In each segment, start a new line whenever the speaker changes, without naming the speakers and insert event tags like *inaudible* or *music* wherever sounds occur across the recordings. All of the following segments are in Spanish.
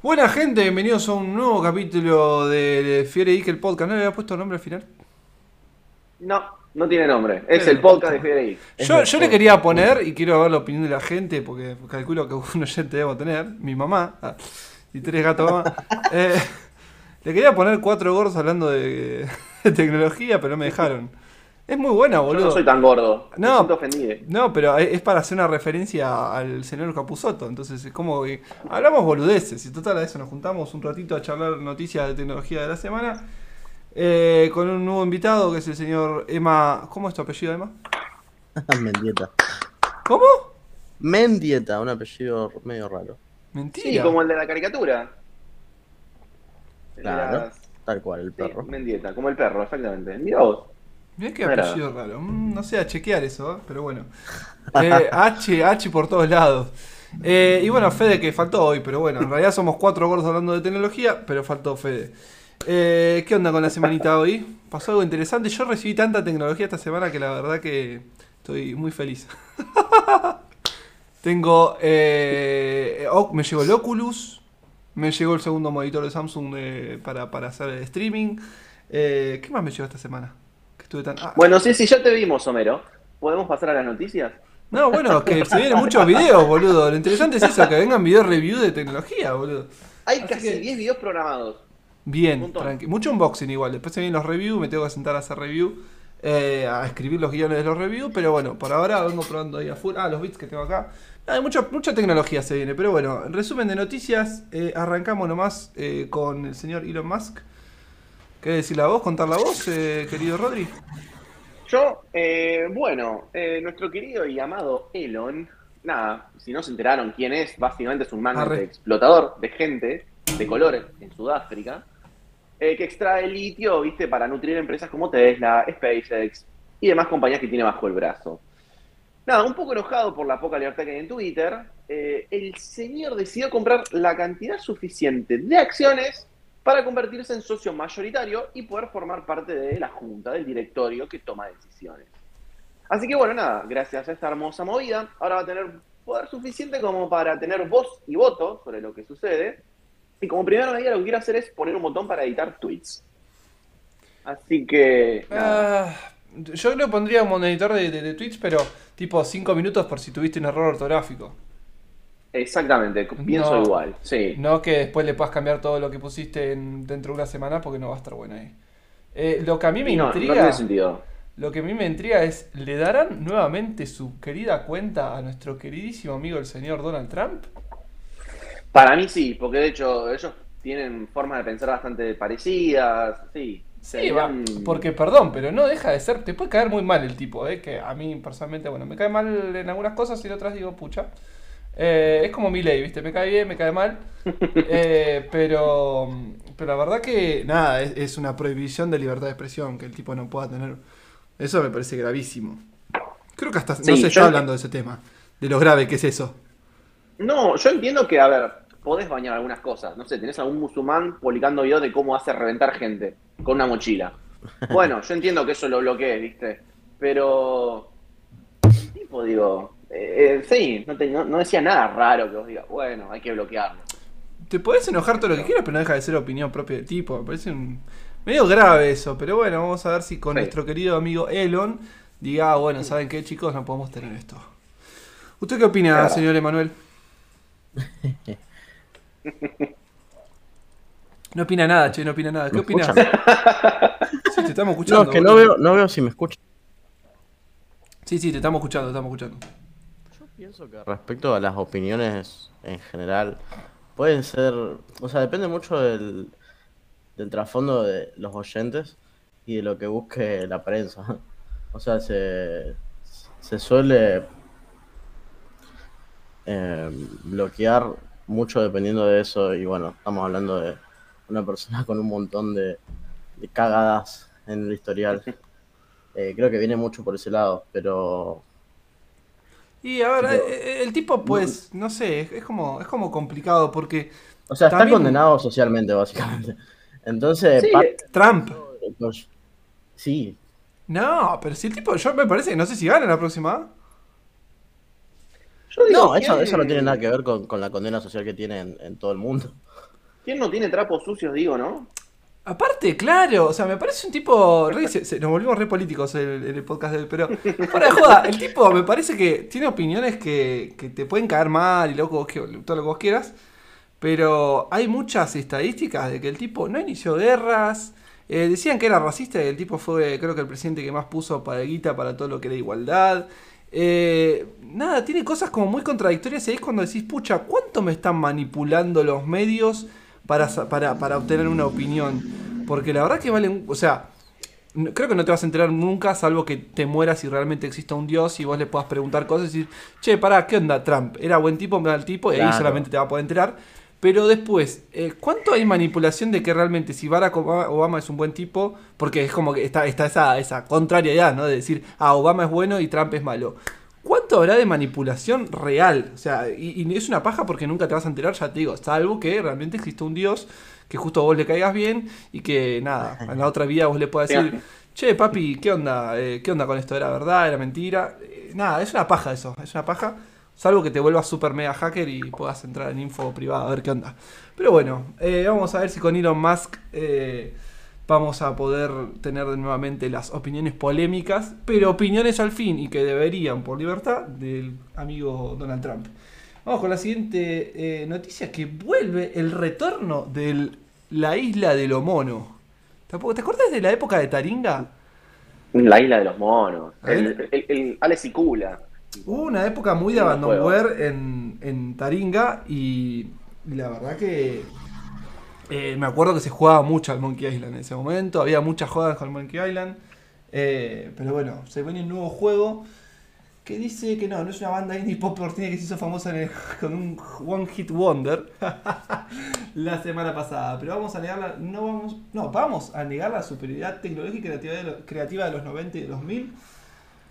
Buena gente, bienvenidos a un nuevo capítulo de Fiere Ike, el podcast. ¿No le había puesto nombre al final?
No, no tiene nombre. Es el podcast de Fiere Ike.
Yo, yo le quería poner, y quiero ver la opinión de la gente, porque calculo que un *laughs* oyente debo tener, mi mamá, ah, y tres gatos más. *laughs* Eh, le quería poner cuatro gordos hablando de, *laughs* de tecnología, pero no me dejaron. Es muy buena, boludo.
Yo no soy tan gordo.
No,
me siento ofendido.
No, pero es para hacer una referencia al señor Capuzoto. Entonces es como que hablamos boludeces. Y total a eso nos juntamos un ratito a charlar noticias de tecnología de la semana. eh, con un nuevo invitado que es el señor Emma. ¿Cómo es tu apellido, Emma? *laughs*
Mendieta.
¿Cómo?
Mendieta, un apellido medio raro.
Mentira.
Sí, como el de la caricatura.
Claro.
Las-
Tal cual, el
sí,
perro.
Mendieta, como el perro, exactamente. Mira vos.
Mirá qué apellido raro. Mm, no sé, a chequear eso, ¿eh? pero bueno. Eh, *laughs* H, H por todos lados. Eh, y bueno, Fede que faltó hoy, pero bueno, en realidad somos cuatro gordos hablando de tecnología, pero faltó Fede. Eh, ¿Qué onda con la semanita hoy? Pasó algo interesante. Yo recibí tanta tecnología esta semana que la verdad que estoy muy feliz. *laughs* Tengo. Oh, me llegó el Oculus. Me llegó el segundo monitor de Samsung de- para, para hacer el streaming. ¿Qué más me llegó esta semana? Que estuve tan. ah,
Bueno, sí, sí, ya te vimos, Homero. ¿Podemos pasar a las noticias?
No, bueno, que se vienen muchos videos, boludo. Lo interesante es eso, que vengan videos review de tecnología, boludo.
Hay
Así
casi
que-
10 videos programados.
Bien, tranqui- mucho unboxing igual. Después se vienen los reviews, me tengo que sentar a hacer review, eh, a escribir los guiones de los reviews, pero bueno, por ahora vengo probando ahí a full. Ah, los bits que tengo acá. Hay mucha, mucha tecnología se viene, pero bueno, en resumen de noticias, eh, arrancamos nomás eh, con el señor Elon Musk. ¿Querés decir la voz, contar la voz, eh, querido Rodri?
Yo, eh, bueno, eh, nuestro querido y amado Elon, nada, si no se enteraron quién es, básicamente es un magnate explotador de gente de colores en Sudáfrica, eh, que extrae litio, viste, para nutrir empresas como Tesla, SpaceX y demás compañías que tiene bajo el brazo. Nada, un poco enojado por la poca libertad que hay en Twitter, eh, el señor decidió comprar la cantidad suficiente de acciones para convertirse en socio mayoritario y poder formar parte de la junta, del directorio que toma decisiones. Así que bueno, nada, gracias a esta hermosa movida, ahora va a tener poder suficiente como para tener voz y voto sobre lo que sucede. Y como primera medida lo que quiero hacer es poner un botón para editar tweets. Así que...
Ah, yo le pondría un monitor de, de, de tweets, pero tipo 5 minutos por si tuviste un error ortográfico.
Exactamente, pienso
No.
igual, sí.
No que después le puedas cambiar todo lo que pusiste en- dentro de una semana porque no va a estar bueno ahí. Eh, lo que a mí me
no
intriga,
tiene sentido.
lo que a mí me intriga es, ¿le darán nuevamente su querida cuenta a nuestro queridísimo amigo el señor Donald Trump?
Para mí sí, porque de hecho ellos tienen formas de pensar bastante parecidas, sí.
Sí,
Serían-
porque perdón, pero no deja de ser, te puede caer muy mal el tipo, eh, que a mí personalmente, bueno, me cae mal en algunas cosas y en otras digo, pucha. Eh, es como mi ley, ¿viste? Me cae bien, me cae mal. Eh, *laughs* pero, pero la verdad que, nada, es, es una prohibición de libertad de expresión que el tipo no pueda tener. Eso me parece gravísimo. Creo que hasta no
Sí,
se
yo-
está hablando de ese tema, de lo grave que es eso.
No, yo entiendo que, a ver, podés bañar algunas cosas. No sé, tenés algún musulmán publicando videos de cómo hace reventar gente con una mochila. Bueno, yo entiendo que eso lo bloquee, ¿viste? Pero. Tipo, digo. Eh, eh, sí, no, te- no- no decía nada raro que vos digas, bueno, hay que bloquearlo.
Te podés enojar todo lo que quieras, pero no deja de ser opinión propia del tipo. Me parece un- medio grave eso, pero bueno, vamos a ver si con
Sí.
nuestro querido amigo Elon diga, ah, bueno, ¿saben qué, chicos? No podemos tener esto. ¿Usted qué opina,
Claro.
señor Emanuel? *laughs* No opina nada, che, no opina nada. ¿Qué
¿Me
opinas? *laughs* Sí, te estamos escuchando.
No, que no veo, no veo si me escuchan.
Sí, sí, te estamos escuchando, te estamos escuchando.
Pienso que respecto a las opiniones en general, pueden ser, o sea, depende mucho del, del trasfondo de los oyentes y de lo que busque la prensa. *laughs* O sea, se, se suele eh, bloquear mucho dependiendo de eso y bueno, estamos hablando de una persona *laughs* con un montón de, de cagadas en el historial. *laughs* Eh, creo que viene mucho por ese lado, pero
Y a ver,
Pero-
eh, el tipo, pues, no sé, es, es como, es como complicado porque
O sea, está
También-
condenado socialmente, básicamente. Entonces,
Sí,
Trump.
pues, sí,
No, pero si el tipo, yo me parece que no sé si gana la próxima.
Yo digo,
no, eso,
¿quién-
eso no tiene nada que ver con, con la condena social que tiene en, en todo el mundo.
¿Quién no tiene trapos sucios, digo, no?
Aparte, claro, o sea, me parece un tipo. re- se- nos volvimos re políticos en el, podcast de él, pero. Fuera de joda, el tipo me parece que tiene opiniones que, que te pueden caer mal y loco, todo lo que vos quieras. Pero hay muchas estadísticas de que el tipo no inició guerras. eh, decían que era racista y el tipo fue, creo que el presidente que más puso para guita para todo lo que era igualdad. Eh, nada, tiene cosas como muy contradictorias y es cuando decís, pucha, ¿cuánto me están manipulando los medios para, para, para obtener una opinión? Porque la verdad que valen, o sea, creo que no te vas a enterar nunca, salvo que te mueras y realmente exista un dios y vos le puedas preguntar cosas y decir, che, pará, ¿qué onda Trump? ¿Era buen tipo, mal tipo? Y ahí
Claro.
solamente te va a poder enterar. Pero después, eh, ¿cuánto hay manipulación de que realmente si Barack Obama, Obama es un buen tipo? Porque es como que está, está esa, esa contrariedad, ¿no? De decir, ah, Obama es bueno y Trump es malo. ¿Cuánto habrá de manipulación real? O sea, y, es una paja porque nunca te vas a enterar, ya te digo, salvo que realmente existe un dios que justo a vos le caigas bien y que nada, en la otra vida vos le puedas decir, che, papi, ¿qué onda? Eh, ¿Qué onda con esto? ¿Era verdad? ¿Era mentira? Eh, nada, es una paja eso, es una paja. Salvo que te vuelvas super mega hacker y puedas entrar en info privada a ver qué onda. Pero bueno, eh, vamos a ver si con Elon Musk vamos a poder tener nuevamente las opiniones polémicas, pero opiniones al fin y que deberían, por libertad, del amigo Donald Trump. Vamos con la siguiente eh, noticia que vuelve el retorno de la isla de lo mono. ¿Te acuerdas de la época de Taringa?
La isla de los monos. El, el, el Alex y Kula.
Hubo una época muy de abandonware en, en Taringa y la verdad que eh, me acuerdo que se jugaba mucho al Monkey Island en ese momento, había muchas jodas con Monkey Island, eh, pero bueno, se viene un nuevo juego que dice que no, no es una banda indie pop tiene que se hizo famosa *laughs* con un One Hit Wonder *laughs* la semana pasada, pero vamos a negarla, no vamos, no, vamos a negar la superioridad tecnológica y creativa de, creativa de los 90 y de los 2000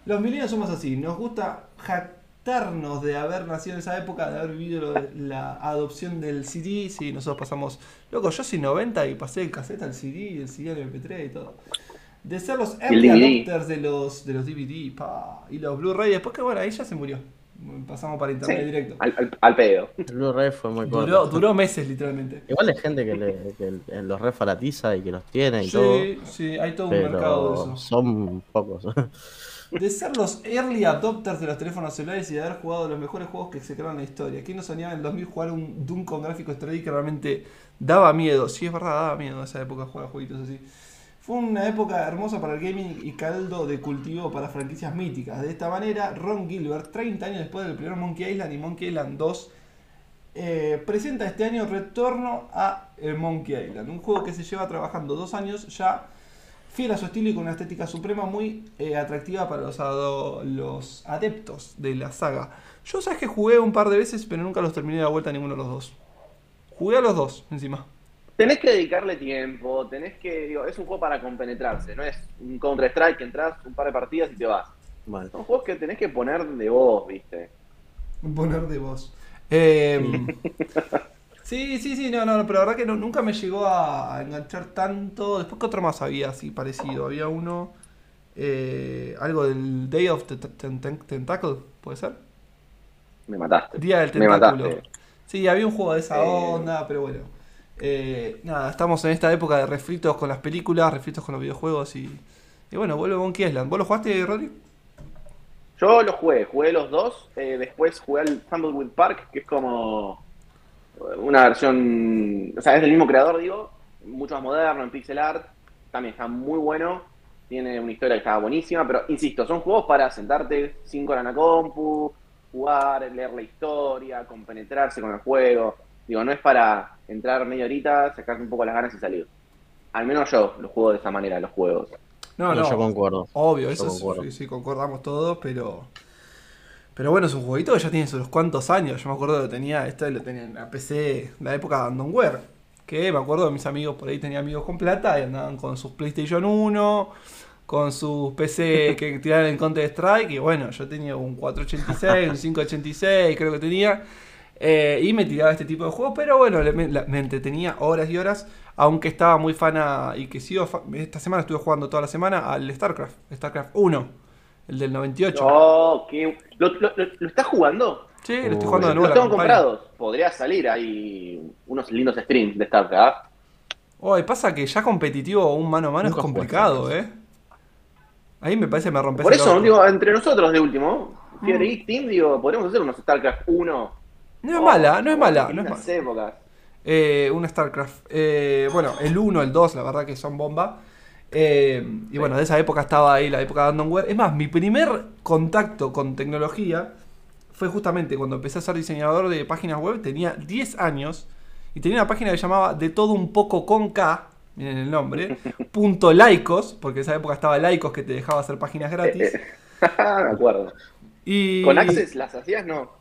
los millennials somos así, nos gusta de haber nacido en esa época, de haber vivido lo de la adopción del CD. Sí, nosotros pasamos. Loco, yo soy 90 y pasé el cassette al CD y el CD al MP3 y todo. De ser los early adopters de los, de los DVD pa, y los Blu-ray. Después que bueno, ahí ya se murió. Pasamos para internet
Sí,
directo.
al, al, al pedo.
El Blu-ray fue muy corto.
Duró, duró meses, literalmente.
Igual hay gente que, le, que los refaratiza y que los tiene y todo.
Sí, sí, hay todo un mercado de
Pero
eso.
son pocos. *laughs*
De ser los early adopters de los teléfonos celulares y de haber jugado los mejores juegos que se crearon en la historia. ¿Quién no soñaba en el 2000 jugar un Doom con gráficos 3D que realmente daba miedo? Sí, es verdad, daba miedo esa época jugar jueguitos así. Fue una época hermosa para el gaming y caldo de cultivo para franquicias míticas. De esta manera, Ron Gilbert, 30 años después del primer Monkey Island y Monkey Island 2, eh, presenta este año Retorno a el Monkey Island. Un juego que se lleva trabajando dos años ya fiel a su estilo y con una estética suprema muy eh, atractiva para los, adeptos de la saga. Yo sabes que jugué un par de veces, pero nunca los terminé de la vuelta a ninguno de los dos. Jugué a los dos, encima.
Tenés que dedicarle tiempo, tenés que. Digo, es un juego para compenetrarse, no es un Counter-Strike que entras un par de partidas y te vas.
Mal.
Son juegos que tenés que poner de vos, ¿viste?
Poner de voz. *laughs* Eh, sí, sí, sí, no, no, pero la verdad que no- nunca me llegó a, a enganchar tanto. Después que otro más había así parecido. Había uno, eh, algo del Day of the Ten- Ten- Tentacle, ¿puede ser?
Me mataste.
Día del
Me
Tentáculo.
mataste.
Sí, había un juego de esa
Eh.
onda, pero bueno. Eh, nada, estamos en esta época de refritos con las películas, refritos con los videojuegos y, y bueno, vuelve Monkey Island. ¿Vos lo jugaste, Rodri?
Yo lo jugué, jugué los dos, eh, después jugué al Tumbleweed Park, que es como una versión, o sea, es del mismo creador, digo, mucho más moderno, en pixel art, también está muy bueno, tiene una historia que está buenísima, pero insisto, son juegos para sentarte 5 horas en la compu, jugar, leer la historia, compenetrarse con el juego, digo, no es para entrar media horita, sacarse un poco las ganas y salir. Al menos yo lo juego de esa manera, los juegos.
No,
No,
no.
yo concuerdo.
Obvio,
Yo
eso
concuerdo.
sí, sí, concordamos todos, pero. Pero bueno, es un jueguito que ya tiene sus cuantos años. Yo me acuerdo que tenía, esto lo tenía en la PC, la época de Abandonware. Que me acuerdo de mis amigos, por ahí tenía amigos con plata y andaban con sus PlayStation 1, con sus PC que *laughs* tiraban en Counter Strike. Y bueno, yo tenía un 486, un 586, creo que tenía. eh, y me tiraba este tipo de juegos, pero bueno, me, entretenía horas y horas. Aunque estaba muy fana y que sigo. Esta semana estuve jugando toda la semana al StarCraft, StarCraft 1, el del 98.
Oh, qué- ¿Lo, lo, lo- lo estás jugando?
Sí, lo estoy
Uy.
jugando de nuevo.
Los tengo
campaña.
comprados. Podría salir ahí unos lindos streams de StarCraft.
Oye, pasa que ya competitivo un mano a mano
Nunca
es complicado, ¿eh? Ahí me parece que me rompes
Por eso, digo, entre nosotros de último, Fiebre
Mm.
Geek Team, digo, podríamos hacer unos StarCraft 1.
No es
Oh,
mala, no es mala, no es mala.
épocas.
Eh, un StarCraft. Eh, bueno, el 1, el 2, la verdad que son bomba. Eh, y bueno, de esa época estaba ahí, la época de Abandonware. Es más, mi primer contacto con tecnología fue justamente cuando empecé a ser diseñador de páginas web. Tenía 10 años y tenía una página que se llamaba De todo un poco con K. Miren el nombre. *laughs* punto laicos, porque en esa época estaba laicos que te dejaba hacer páginas gratis. *laughs*
Me acuerdo.
Y,
¿Con Access las hacías? No.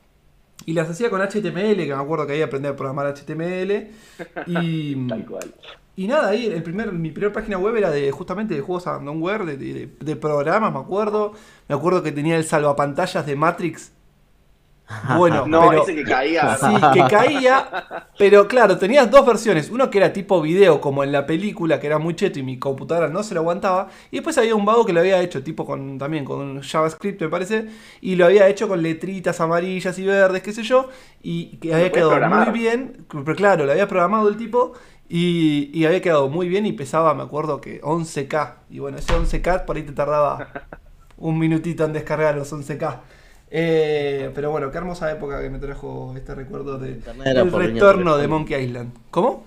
Y las hacía con HTML, que me acuerdo que ahí aprendí a programar HTML. *laughs* Y,
Tal cual.
Y nada, ahí el primer, mi primera página web era de justamente de juegos abandonware, de, de, de programas, me acuerdo. Me acuerdo que tenía el salvapantallas de Matrix. *laughs* Bueno,
No,
pero,
ese que caía. *laughs*
Sí, que caía. Pero claro, tenías dos versiones. Uno que era tipo video, como en la película, que era muy cheto y mi computadora no se lo aguantaba. Y después había un vago que lo había hecho, tipo con también con JavaScript, me parece. Y lo había hecho con letritas amarillas y verdes, qué sé yo. Y que había quedado
programar.
muy bien. Pero claro, lo había programado el tipo. Y, y había quedado muy bien y pesaba, me acuerdo que 11K. Y bueno, ese 11K por ahí te tardaba *laughs* un minutito en descargar los 11K. Eh, pero bueno, qué hermosa época que me trajo este recuerdo de el
línea
retorno de. Monkey Island. ¿Cómo?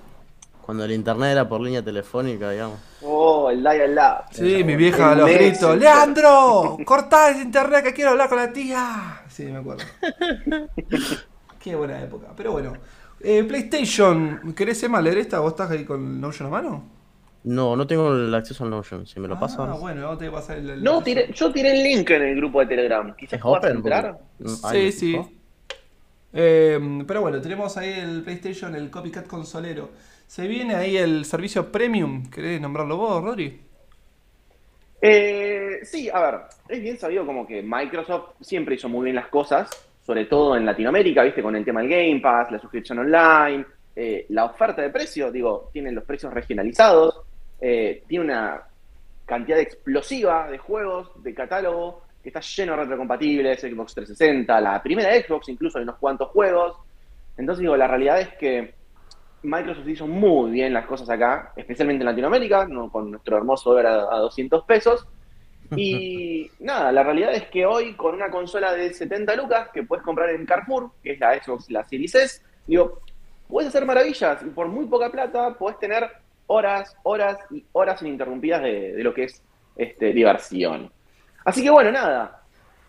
Cuando el internet era por línea telefónica, digamos.
Oh, el Dial Lab.
Sí, mi vieja a
El
los gritos. ¡Leandro! ¡Cortá ese internet que quiero hablar con la tía! Sí, me acuerdo. *laughs* Qué buena época. Pero bueno. Eh, PlayStation, ¿querés Emma leer esta? ¿Vos estás ahí con el Notion a mano?
No, no tengo el acceso al Notion. Si me lo
Ah,
pasas.
bueno, vos te voy a pasar el. el-
No, tiré- yo tiré el link en el grupo de Telegram. Quizás
¿Es
puedas entrar.
Porque-
Sí, sí.
¿no?
Eh, pero bueno, tenemos ahí el PlayStation, el Copycat Consolero. Se viene ahí el servicio Premium. ¿Querés nombrarlo vos, Rodri?
Eh, sí, a ver, es bien sabido como que Microsoft siempre hizo muy bien las cosas, sobre todo en Latinoamérica, viste, con el tema del Game Pass, la suscripción online, eh, la oferta de precios, digo, tienen los precios regionalizados, eh, tiene una cantidad explosiva de juegos, de catálogo, que está lleno de retrocompatibles, Xbox 360, la primera Xbox incluso hay unos cuantos juegos. Entonces digo, la realidad es que Microsoft hizo muy bien las cosas acá, especialmente en Latinoamérica, ¿no? con nuestro hermoso dólar a, a 200 pesos. Y *laughs* nada, la realidad es que hoy con una consola de 70 lucas que puedes comprar en Carrefour, que es la Xbox, la Series S, digo, puedes hacer maravillas y por muy poca plata puedes tener horas, horas y horas ininterrumpidas de, de lo que es este, diversión. Así que bueno, nada,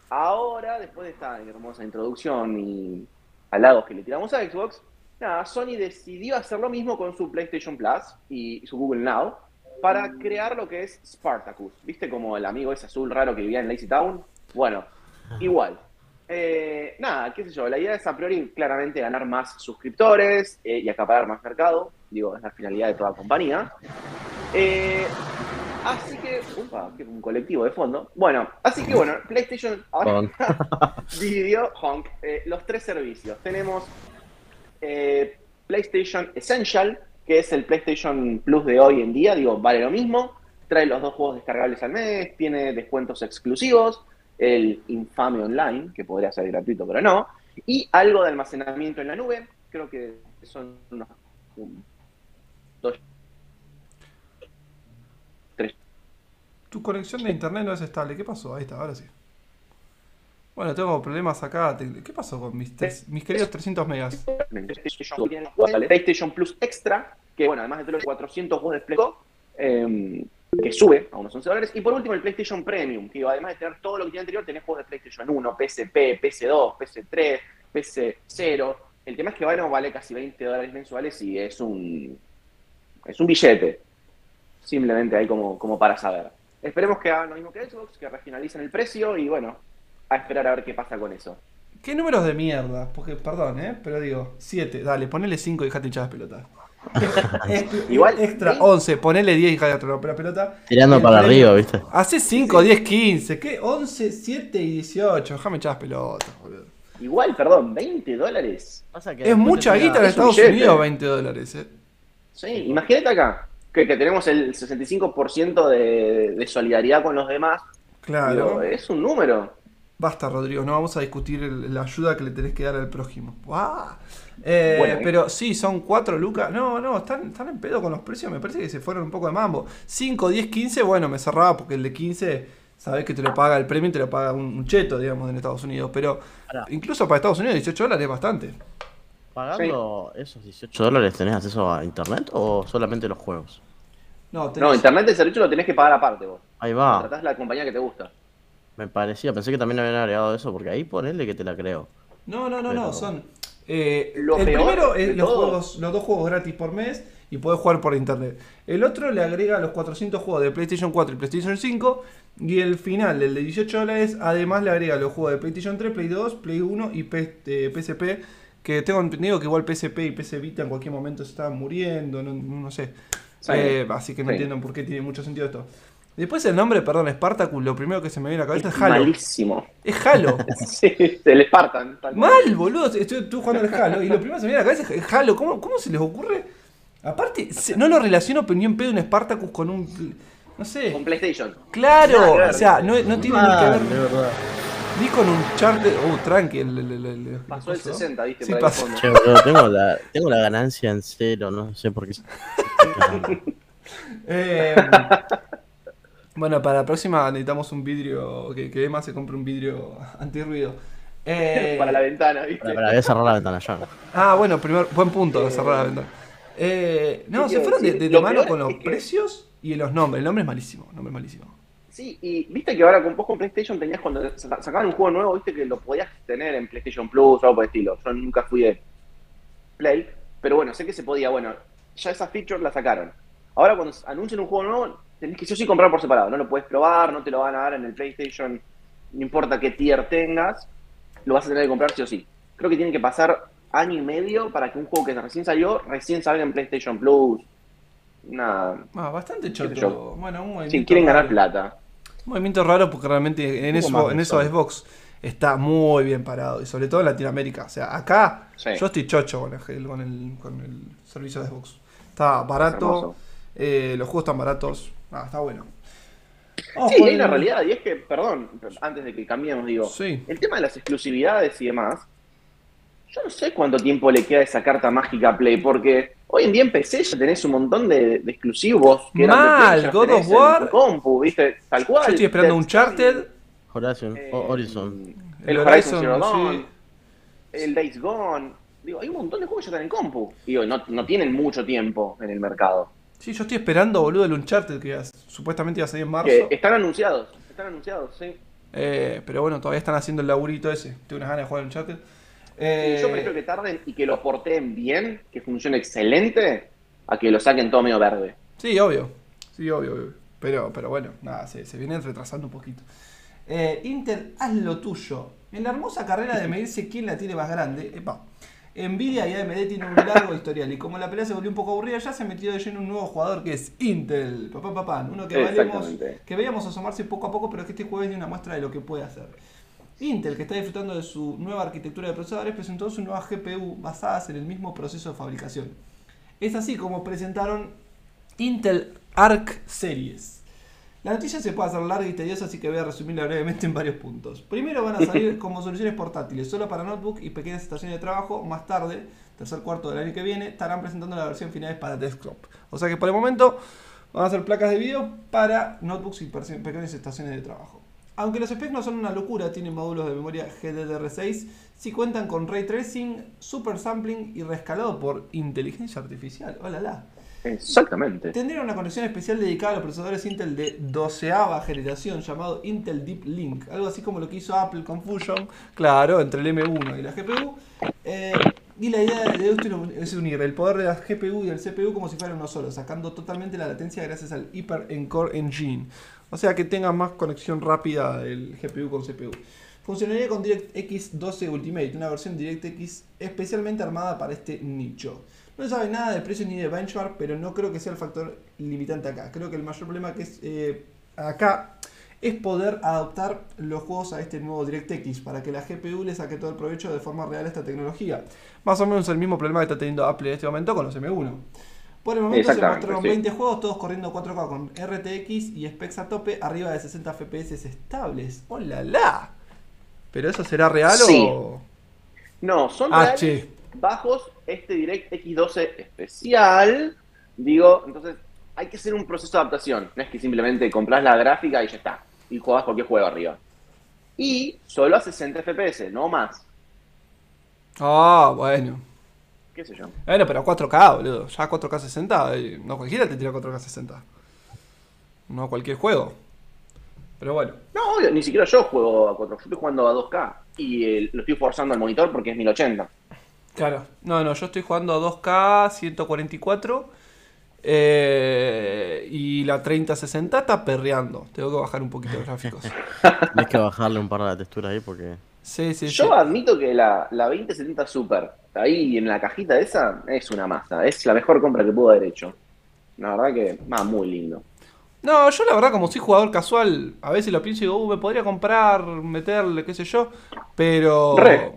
ahora, después de esta hermosa introducción y halagos que le tiramos a Xbox, nada, Sony decidió hacer lo mismo con su PlayStation Plus y su Google Now para crear lo que es Spartacus. ¿Viste como el amigo ese azul raro que vivía en Lazy Town? Bueno, igual. Eh, nada, qué sé yo, la idea es a priori claramente ganar más suscriptores eh, y acaparar más mercado. Digo, es la finalidad de toda compañía. Eh, así que, upa, que un colectivo de fondo. Bueno, así que bueno, PlayStation ahora *laughs* dividió Honk, los tres servicios. Tenemos PlayStation Essential, que es el PlayStation Plus de hoy en día, digo, vale lo mismo. Trae los dos juegos descargables al mes, tiene descuentos exclusivos, el infame online, que podría ser gratuito, pero no, y algo de almacenamiento en la nube, creo que son unos un- dos, tres
Tu conexión de internet no es estable. ¿Qué pasó? Ahí está, ahora sí. Bueno, tengo problemas acá. ¿Qué pasó con mis, tres- mis queridos 300 megas?
PlayStation, PlayStation Plus Extra, que bueno, además de los 400 juegos de Play, eh, que sube a unos 11 dólares. Y por último, el PlayStation Premium, que además de tener todo lo que tiene anterior, tenés juegos de PlayStation 1, PSP, PS2, PS3, PS0. El tema es que bueno, vale casi 20 dólares mensuales y es un, es un billete. Simplemente ahí como, como para saber. Esperemos que hagan lo mismo que Xbox, que regionalicen el precio y bueno, a esperar a ver qué pasa con eso.
¿Qué números de mierda? Porque, perdón, ¿eh? Pero digo, 7. Dale, ponele 5 y dejate hinchar las pelotas. *laughs* *laughs*
Igual,
Extra
¿sí?
11, ponele 10 y dejate la pelota.
Tirando para arriba, ¿viste?
Hace 5, 10, 15. ¿Qué? 11, 7 y 18. Déjame echar las pelotas, boludo.
Igual, perdón, 20 dólares.
Pasa que
Es mucha guita en
es
Estados
billete.
Unidos, 20 dólares, ¿eh?
Sí, imagínate acá, que, que tenemos el 65% de, de solidaridad con los demás.
Claro.
Digo, es un número.
Basta, Rodrigo, no vamos a discutir el- la ayuda que le tenés que dar al prójimo. ¡Guau! Eh,
Bueno.
pero sí, son 4 lucas. No, no, están, están en pedo con los precios. Me parece que se fueron un poco de mambo. 5, 10, 15, bueno, me cerraba porque el de 15, sabés que te lo paga el premio y te lo paga un, un cheto, digamos, en Estados Unidos. Pero
Pará.
incluso para Estados Unidos, 18 dólares es bastante.
¿Pagando esos 18 dólares tenés acceso a internet o solamente los juegos?
No, tenés-
No, internet de servicio lo tenés que pagar aparte vos.
Ahí va.
Tratás la compañía que te gusta.
Me parecía, pensé que también habían agregado eso, porque ahí ponele que te la creo.
No, no, no, no, son. Eh,
Lo
el
peor
primero es los, juegos, los dos juegos gratis por mes y podés jugar por internet. El otro le agrega los 400 juegos de PlayStation 4 y PlayStation 5. Y el final, el de 18 dólares, además le agrega los juegos de PlayStation 3, Play 2, Play 1 y P- eh, PSP. Que tengo entendido que igual PSP y PC Vita en cualquier momento se estaban muriendo, no, no sé.
Sí.
Eh, así que no
Sí.
entiendo por qué tiene mucho sentido esto. Después el nombre, perdón, Spartacus, lo primero que se me viene a la cabeza es Halo.
Malísimo.
Es Halo. *laughs*
Sí, el Spartan.
Mal, boludo. Estoy, estoy jugando al Halo y lo primero que se me viene a la cabeza es Halo. ¿Cómo, cómo se les ocurre? Aparte, se- no lo relaciono pero ni en pedo un Spartacus con un. No
Con
sé.
PlayStation.
Claro, o sea, no, no tiene ni que ver
de verdad.
ni con un charter. Uh, tranqui, el. el- el-
Pasó el
coso.
60, ¿viste?
Sí, pasó.
Che, boludo, tengo la, tengo la ganancia en cero, no sé por qué. *laughs*
Eh, bueno, para la próxima necesitamos un vidrio. Que, que Emma se compre un vidrio antirruido. *laughs* Eh,
Para la ventana, ¿viste?
Para, para, voy a cerrar la ventana ya.
Ah, bueno, primer, buen punto de cerrar la ventana. Eh, no,
¿Qué
se fueron de,
decir?
de- mano con los
es que-
precios y los nombres. El nombre es malísimo. El nombre es malísimo.
Sí, y viste que ahora con vos con PlayStation tenías cuando saca- sacaban un juego nuevo, viste que lo podías tener en PlayStation Plus o algo por el estilo. Yo nunca fui de Play, pero bueno, sé que se podía. Bueno, ya esa feature la sacaron. Ahora cuando anuncian un juego nuevo, tenés que sí o sí comprar por separado. No lo puedes probar, no te lo van a dar en el PlayStation, no importa qué tier tengas, lo vas a tener que comprar sí o sí. Creo que tiene que pasar año y medio para que un juego que recién salió, recién salga en PlayStation Plus. Una...
Ah, bastante choto. Bueno, un movimiento
Si quieren ganar plata.
Un movimiento raro porque realmente en eso, en eso. Xbox está muy bien parado. Y sobre todo en Latinoamérica. O sea, acá
Sí.
yo estoy chocho con el, con el, con el servicio de Xbox. Está barato. Eh, los juegos están baratos. Ah, está bueno. Vamos
Sí, hay una realidad, y es que, perdón, antes de que cambiemos, digo,
Sí.
el tema de las exclusividades y demás, yo no sé cuánto tiempo le queda a esa carta mágica a Play, porque hoy en día en PC ya tenés un montón de, de exclusivos que eran de
Mal,
Play, ya
God of War.
en compu, ¿viste? Tal cual.
Yo estoy esperando un
Death
Charted.
Stranding,
Horizon,
eh,
Horizon.
El
El
Horizon,
sí.
El Days Gone. Digo, hay un montón de juegos que ya están en compu. Digo, no, no tienen mucho tiempo en el mercado.
Sí, yo estoy esperando, boludo, el Uncharted que supuestamente iba a salir en marzo.
Que están anunciados, están anunciados, sí.
Eh, pero bueno, todavía están haciendo el laburito ese. Tengo unas ganas de jugar al Uncharted. Eh,
yo prefiero que tarden y que lo porteen bien, que funcione excelente, a que lo saquen todo medio verde.
Sí, obvio. Sí, obvio, obvio. Pero, pero bueno, nada, se, se viene retrasando un poquito. Eh, Intel, haz lo tuyo. En la hermosa carrera de medirse quién la tiene más grande, epa, Nvidia y AMD tienen un largo historial y como la pelea se volvió un poco aburrida, ya se ha metido de lleno un nuevo jugador que es Intel, papá papá, uno que valemos, que veíamos asomarse poco a poco, pero que este jueves dio una muestra de lo que puede hacer. Intel, que está disfrutando de su nueva arquitectura de procesadores, presentó su nueva GPU basadas en el mismo proceso de fabricación. Es así como presentaron Intel Arc Series. La noticia se puede hacer larga y tediosa, así que voy a resumirla brevemente en varios puntos. Primero van a salir *laughs* como soluciones portátiles, solo para notebook y pequeñas estaciones de trabajo. Más tarde, tercer cuarto del año que viene, estarán presentando la versión final para desktop. O sea que por el momento van a ser placas de video para notebooks y pequeñas estaciones de trabajo. Aunque los specs no son una locura, tienen módulos de memoria GDDR6, si cuentan con ray tracing, super sampling y rescalado por inteligencia artificial. ¡Hola la!
Exactamente.
Tendría una conexión especial dedicada a los procesadores Intel de 12 generación llamado Intel Deep Link, algo así como lo que hizo Apple con Fusion, claro, entre el M1 y la GPU. Eh, y la idea de esto es unir el poder de la GPU y el CPU como si fueran uno solo, sacando totalmente la latencia gracias al Hyper Encore Engine. O sea que tenga más conexión rápida el GPU con CPU. Funcionaría con DirectX 12 Ultimate, una versión DirectX especialmente armada para este nicho. No sabe nada de precio ni de benchmark, pero no creo que sea el factor limitante acá. Creo que el mayor problema que es eh, acá es poder adaptar los juegos a este nuevo DirectX para que la GPU le saque todo el provecho de forma real a esta tecnología. Más o menos el mismo problema que está teniendo Apple en este momento con los M1. Por el momento se mostraron
sí.
20 juegos, todos corriendo 4K con RTX y specs a tope, arriba de 60 FPS estables. ¡Hola la! ¿Pero eso será real
Sí.
o.?
No, son
Ah,
reales. Bajos este Direct X12 especial. Digo, entonces hay que hacer un proceso de adaptación. No es que simplemente compras la gráfica y ya está. Y jugás cualquier juego arriba. Y solo a 60 FPS, no más.
Ah, bueno.
¿Qué sé yo?
Bueno, pero 4K, boludo. Ya 4K 60, eh, no cualquiera te tira 4K 60. No cualquier juego. Pero bueno.
No, obvio, ni siquiera yo juego a 4K. Yo estoy jugando a 2K. Y eh, lo estoy forzando al monitor porque es 1080.
Claro. No, no, yo estoy jugando a 2K 144. eh, y la 3060 está perreando. Tengo que bajar un poquito los gráficos. *laughs*
Tienes que bajarle un par de texturas ahí porque.
Sí, sí, sí.
Yo admito que la, la 2070 Super, ahí en la cajita esa, es una masa. Es la mejor compra que pudo haber hecho. La verdad que, va muy lindo.
No, yo la verdad como soy jugador casual, a veces lo pienso y digo, uh, me podría comprar, meterle, qué sé yo, pero...
Re.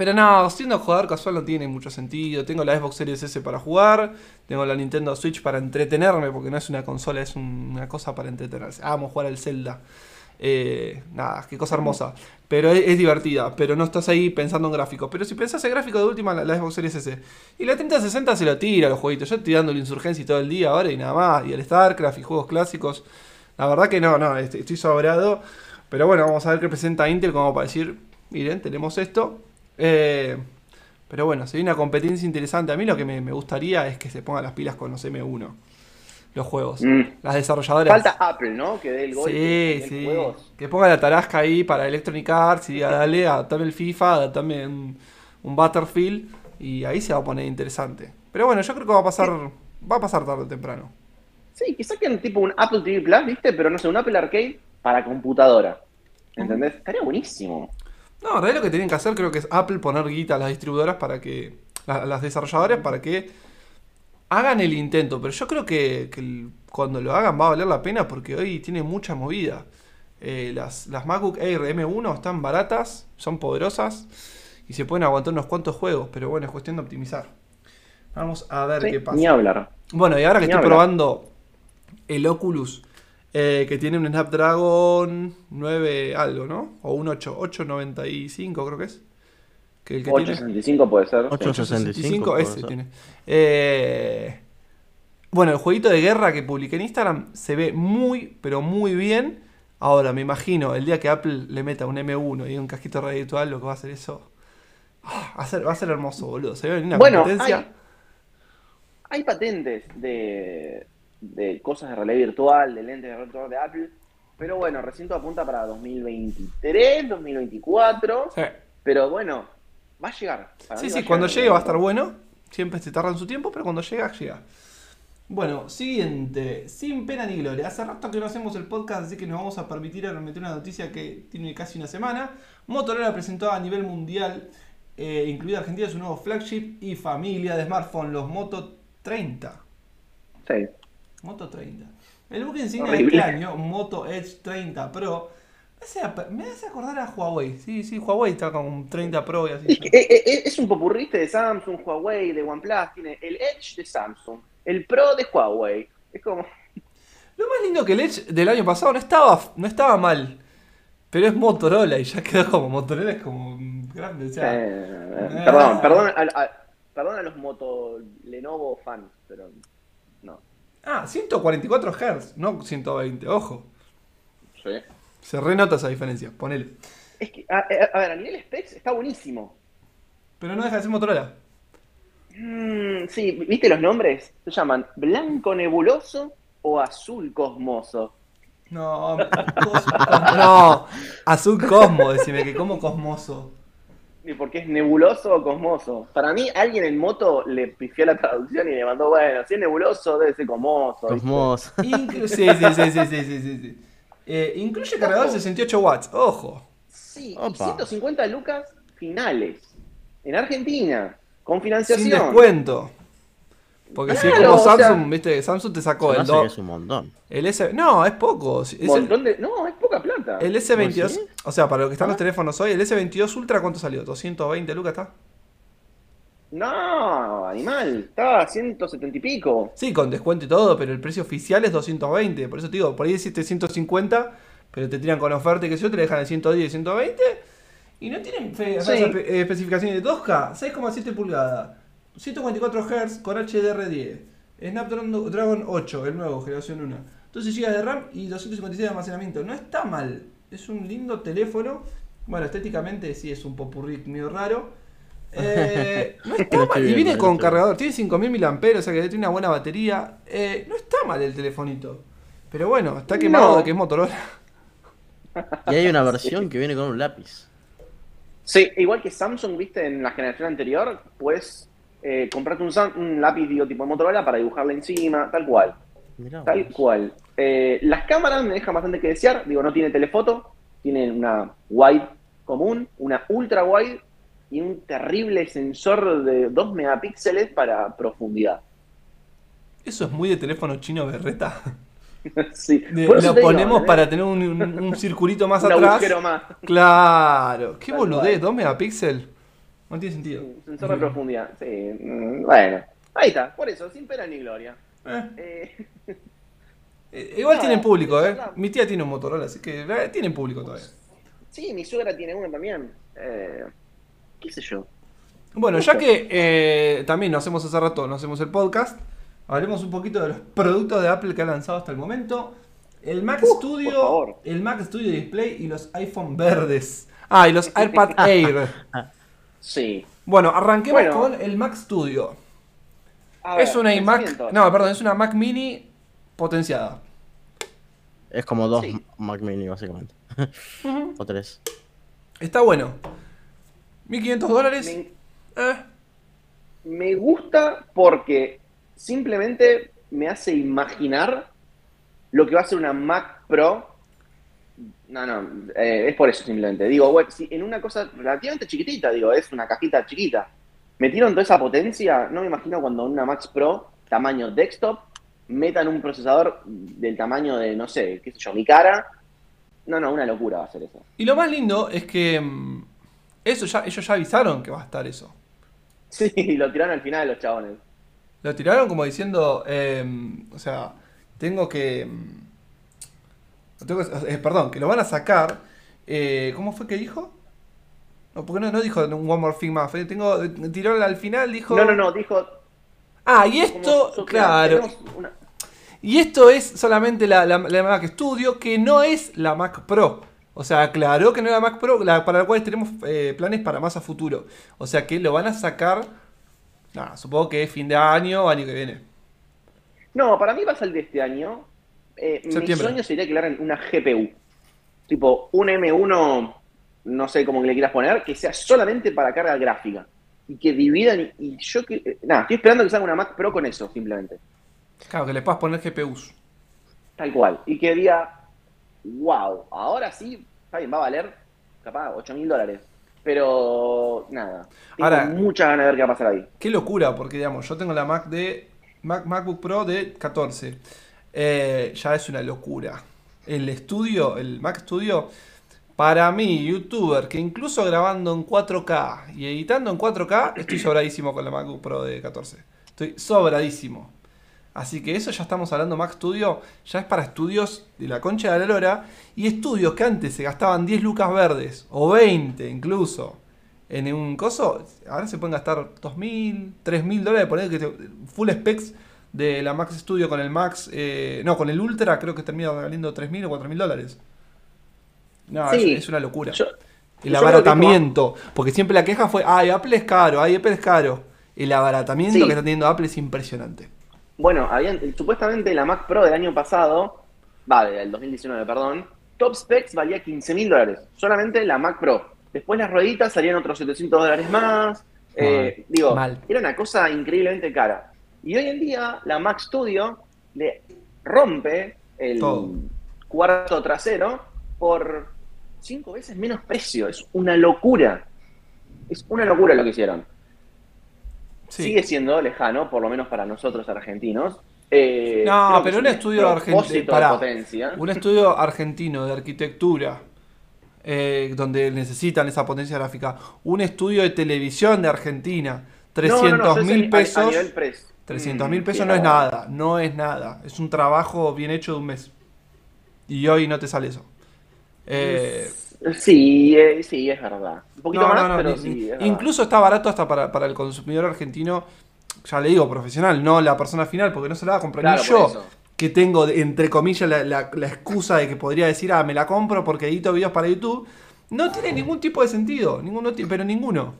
Pero no, siendo jugador casual no tiene mucho sentido. Tengo la Xbox Series S para jugar, tengo la Nintendo Switch para entretenerme, porque no es una consola, es un- una cosa para entretenerse. Ah, vamos a jugar al Zelda. Eh, nada, qué cosa hermosa. Pero es, divertida, pero no estás ahí pensando en gráficos. Pero si pensás en gráfico de última, la, Xbox Series S. Y la 3060 se lo tira los jueguitos. Yo estoy dando la insurgencia todo el día ahora y nada más. Y el StarCraft y juegos clásicos. La verdad que no, no, estoy, estoy sobrado. Pero bueno, vamos a ver qué presenta Intel como para decir, miren, tenemos esto. Eh, pero bueno, si hay una competencia interesante. A mí lo que me, me gustaría es que se pongan las pilas con los M1. Los juegos.
Mm.
Las desarrolladoras.
Falta Apple, ¿no? Que dé el golpe.
Sí, sí.
juegos.
Que ponga la tarasca ahí para Electronic Arts y diga, dale, adaptame el FIFA, adaptame un, un Battlefield y ahí se va a poner interesante. Pero bueno, yo creo que va a pasar, va a pasar tarde o temprano.
Sí, que saquen tipo un Apple TV Plus, ¿viste? Pero no sé, un Apple Arcade para computadora. ¿Entendés? Estaría buenísimo.
No, en realidad lo que tienen que hacer creo que es Apple poner guita a las distribuidoras para que, a las desarrolladoras para que hagan el intento. Pero yo creo que, cuando lo hagan va a valer la pena porque hoy tiene mucha movida. Eh, las, las MacBook Air M1 están baratas, son poderosas y se pueden aguantar unos cuantos juegos, pero bueno, es cuestión de optimizar. Vamos a ver
Sí,
qué pasa.
ni hablar.
Bueno, y ahora que
Ni
estoy
hablar.
probando el Oculus, eh, que tiene un Snapdragon 9 algo, ¿no? O un 8, 895 creo que es. Que el que tiene
865 puede ser.
865
865
puede
ese
ser.
tiene. Eh, bueno, el jueguito de guerra que publiqué en Instagram se ve muy, pero muy bien. Ahora, me imagino, el día que Apple le meta un M1 y un casquito radio virtual, lo que va a hacer eso... ah, va, a ser, va a ser hermoso, boludo. Se ve en una
Bueno,
competencia...
hay, hay patentes de, de cosas de realidad virtual, de lentes de realidad virtual de Apple. Pero bueno, recién todo apunta para 2023, 2024.
Sí.
Pero bueno, va a llegar. Para
Sí, sí,
a
cuando
llegar.
llegue va a estar bueno. Siempre se tarda en su tiempo, pero cuando llega, llega. Bueno, siguiente. Sin pena ni gloria. Hace rato que no hacemos el podcast, así que nos vamos a permitir meter una noticia que tiene casi una semana. Motorola presentó a nivel mundial, eh, incluida Argentina, su nuevo flagship y familia de smartphone, los Moto 30.
Sí.
Moto 30. El buque insignia de este año, Moto Edge 30 Pro, me hace, acordar a Huawei. Sí, sí, Huawei está con un 30 Pro y así.
Es, eh, eh, es un popurriste de Samsung, Huawei, de OnePlus. Tiene el Edge de Samsung, el Pro de Huawei. Es como.
Lo más lindo que el Edge del año pasado no estaba, no estaba mal. Pero es Motorola y ya quedó como Motorola es como grande. O sea,
eh, perdón, perdón a, a- perdón a los Moto Lenovo fans, pero.
Ah, 144 Hz, no 120, ojo.
Sí.
Se renota esa diferencia, ponele.
Es que, a, a- a ver, a nivel specs está buenísimo.
Pero no deja de ser Motorola.
Mm, sí, ¿viste los nombres? Se llaman blanco nebuloso o azul cosmoso.
No, *laughs* cos- no, azul Cosmo, decime que como Cosmoso.
¿Y por qué es nebuloso o cosmoso? Para mí, alguien en moto le pifió la traducción y le mandó, bueno, si es nebuloso, debe ser cosmoso. ¿viste?
Cosmos. *laughs*
Inclu- sí, sí, sí, sí, sí, sí, sí, sí. Eh, incluye cargador de 68 watts, ojo.
Sí, y
Opa.
150 lucas finales. En Argentina, con
Sin
financiación.
descuento. Porque si es
Claro,
como
o sea-
Samsung, viste, Samsung te sacó el,
hace
do-
que es un montón.
el S. No, es poco. Es el,
Montón de... No, es poca plata.
El S22.
¿Sí?
O sea, para lo que están los
Ah.
teléfonos hoy, el S22 Ultra, ¿cuánto salió? ¿220 lucas está?
No, animal. Estaba a 170 y pico.
Sí, con descuento y todo, pero el precio oficial es 220. Por eso te digo, por ahí deciste 150, pero te tiran con oferta y que yo te dejan en 110 120 y no tienen fe-
Sí.
espe- especificaciones de 2K, 6,7 pulgadas, 144 Hz con HDR10, Snapdragon Dragon 8, el nuevo, generación 1, 12 GB de RAM y 256 de almacenamiento. No está mal, es un lindo teléfono. Bueno, estéticamente sí es un popurrí medio raro. *laughs* Eh, no está mal.
estoy
Y viene con
estoy
cargador, tiene 5000 mAh, o sea que tiene una buena batería. Eh, no está mal el telefonito. Pero bueno, está quemado
No.
de que es Motorola. *laughs*
Y hay una versión que viene con un lápiz.
Sí, igual que Samsung, viste, en la generación anterior, puedes eh, comprarte un, lápiz, digo, tipo Motorola para dibujarle encima, tal cual.
Mirá
Tal
vos.
cual. Eh, las cámaras me dejan bastante que desear. Digo, no tiene telefoto, tiene una wide común, una ultra wide y un terrible sensor de 2 megapíxeles para profundidad.
Eso es muy de teléfono chino berreta. *laughs*
sí.
De- lo
te
ponemos
¿entendés?
para tener un, un- un circulito más *laughs*
un
atrás.
agujero más.
Claro. Qué
Tal
boludez,
cual.
2 megapíxeles. No tiene sentido.
Un sensor de profundidad. Sí, mm, bueno. Ahí está, por eso, sin pena ni gloria.
Eh,
Eh,
eh, igual tienen público, eh. Mi tía tiene un Motorola, así que tienen público todavía.
sí, mi suegra tiene uno también. Eh, ¿Qué sé yo?
Bueno, ya que también nos hacemos hace rato, nos hacemos el podcast, hablemos un poquito de los productos de Apple que ha lanzado hasta el momento. El Mac
Uh,
Studio, el Mac Studio Display y los iPhone verdes. Ah, y los *laughs* iPad Air.
Sí.
Bueno, arranquemos
Bueno.
con el Mac Studio.
Ver,
es una iMac, no, perdón, es una Mac Mini potenciada.
Es como dos
Sí.
Mac Mini, básicamente. o tres.
Está bueno. 1500 dólares.
Me,
Eh,
me gusta porque simplemente me hace imaginar lo que va a ser una Mac Pro. No, no, eh, es por eso simplemente. Digo, bueno, si en una cosa relativamente chiquitita, digo, es una cajita chiquita. Metieron toda esa potencia, no me imagino cuando una Mac Pro, tamaño desktop, metan un procesador del tamaño de, no sé, qué sé yo, mi cara. No, no, una locura va a ser eso.
Y lo más lindo es que mm, eso ya, ellos ya avisaron que va a estar eso. *laughs*
Sí, lo tiraron al final los chabones.
Lo tiraron como diciendo, eh, o sea, tengo que... mm, lo tengo que- eh, perdón, que lo van a sacar. eh, ¿Cómo fue que dijo? No, porque no, no dijo un One More Thing más. fue- Tengo, tiró al final, dijo...
No, no, no, dijo.
Ah, y esto, claro.
una-
Y esto es solamente la, la- la Mac Studio, que no es la Mac Pro. O sea, aclaró que no es la Mac Pro, la- para la cual tenemos eh, planes para más a futuro. O sea que lo van a sacar, nada, supongo que es fin de año o año que viene.
No, para mí va a salir de este año. Eh, mi sueño sería que le hagan una GPU. Tipo, un M1, no sé cómo le quieras poner, que sea solamente para carga gráfica. Y que dividan. Y, y yo que. eh, Nada, estoy esperando que salga una Mac Pro con eso, simplemente.
Claro, que le puedas poner GPUs.
Tal cual. Y que diga, wow, ahora sí, está bien, va a valer capaz 8 mil dólares. Pero nada. Tengo
Ahora-
muchas ganas de ver qué va a pasar ahí.
Qué locura, porque digamos, yo tengo la Mac de Mac, MacBook Pro de 14. Eh, ya es una locura. El estudio, el Mac Studio, para mí, youtuber, que incluso grabando en 4K y editando en 4K, estoy *clears throat* sobradísimo con la MacBook Pro de 14. Estoy sobradísimo. Así que eso ya estamos hablando, Mac Studio, ya es para estudios de la concha de la lora y estudios que antes se gastaban 10 lucas verdes o 20 incluso en un coso, ahora se pueden gastar 2.000, 3.000 dólares, poner full specs de la Max Studio con el Max, eh, no, con el Ultra creo que termina valiendo 3.000 o 4.000 dólares. No,
Sí.
es, es una locura.
Yo-
el abaratamiento, porque siempre la queja fue, ay, Apple es caro, ay, Apple es caro. El abaratamiento
Sí.
que está teniendo Apple es impresionante.
Bueno, habían, supuestamente la Mac Pro del año pasado, va, del 2019, perdón, top specs valía 15 mil dólares. Solamente la Mac Pro. Después las rueditas salían otros 700 dólares más. Eh, digo,
Mal.
era una cosa increíblemente cara. Y hoy en día la Mac Studio le rompe el
Todo.
cuarto trasero por cinco veces menos precio. Es una locura. Es una locura lo que hicieron
Sí.
sigue siendo lejano, por lo menos para nosotros argentinos. Eh,
No, pero un estudio argentino-. Un estudio argentino de arquitectura, eh, donde necesitan esa potencia gráfica. Un estudio de televisión de Argentina, 300
No, no, no, yo
mil
a- a
pesos.
pres-
300
Mm,
mil pesos
sí,
no es nada, no es nada. Es un trabajo bien hecho de un mes. Y hoy no te sale eso. Eh,
Sí, eh, sí, es verdad. Un poquito
no,
más,
no, no,
pero
ni-
sí. es
incluso está barato hasta para, para el consumidor argentino, ya le digo, profesional, no la persona final, porque no se la va a comprar
Claro,
ni yo,
eso.
que tengo, entre comillas, la, la- la excusa de que podría decir, ah, me la compro porque edito videos para YouTube. No tiene ningún tipo de sentido, ninguno, pero ninguno.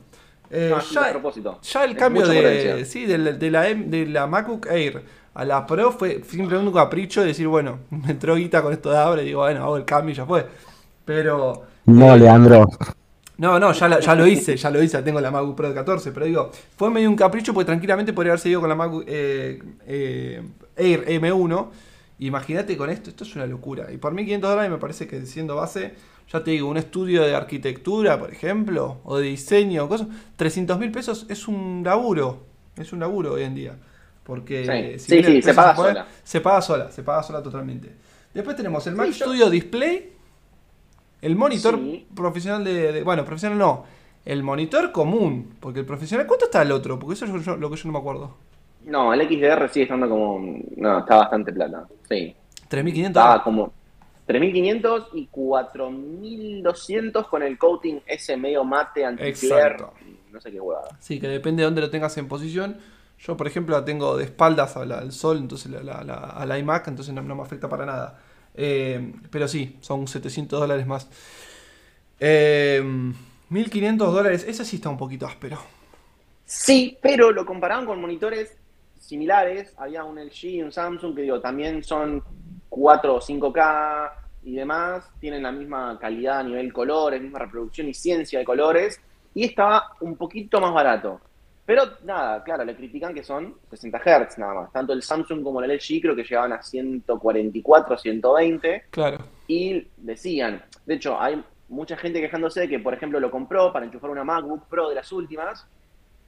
Eh,
No,
ya, ya el
Es
cambio de, sí, de, de la, de la MacBook Air a la Pro fue simplemente un capricho de decir, bueno, *laughs* me entró guita con esto de Abre, y digo, bueno, hago el cambio y ya fue. Pero
No, Leandro.
no, no, ya, la- ya lo hice, ya lo hice, tengo la MacBook Pro de 14, pero digo, fue medio un capricho porque tranquilamente podría haber seguido con la MacBook eh, eh, Air M1. Imagínate con esto, esto es una locura. Y por 1500 dólares me parece que siendo base, ya te digo, un estudio de arquitectura, por ejemplo, o de diseño, cosas, 300 mil pesos es un laburo, es un laburo hoy en día. Porque
Sí,
si
sí, se paga
puede-
sola.
Se paga sola, se paga sola totalmente. Después tenemos el Mac
Sí, yo-
Studio Display, el monitor
Sí.
profesional de, de- Bueno, profesional no. El monitor común. Porque el profesional. ¿Cuánto está el otro? Porque eso es lo que yo no me acuerdo.
No, el XDR sigue estando como. No, está bastante plata. Sí.
3500.
Está como 3.500 y 4.200 con el coating ese medio mate anti-flare.
Exacto.
No sé qué huevada.
Sí, que depende de dónde lo tengas en posición. Yo, por ejemplo, la tengo de espaldas al, al sol, entonces la, la- la- al iMac, entonces no, no me afecta para nada. Eh, pero sí, son 700 dólares más. Eh, 1500 dólares, ese sí está un poquito áspero.
Sí, pero lo comparaban con monitores similares. Había un LG y un Samsung que digo, también son 4 o 5K y demás. Tienen la misma calidad a nivel colores, misma reproducción y ciencia de colores. Y estaba un poquito más barato. Pero nada, claro, le critican que son 60 Hz nada más. Tanto el Samsung como el LG creo que llegaban a 144, 120.
Claro.
Y decían, de hecho, hay mucha gente quejándose de que, por ejemplo, lo compró para enchufar una MacBook Pro de las últimas.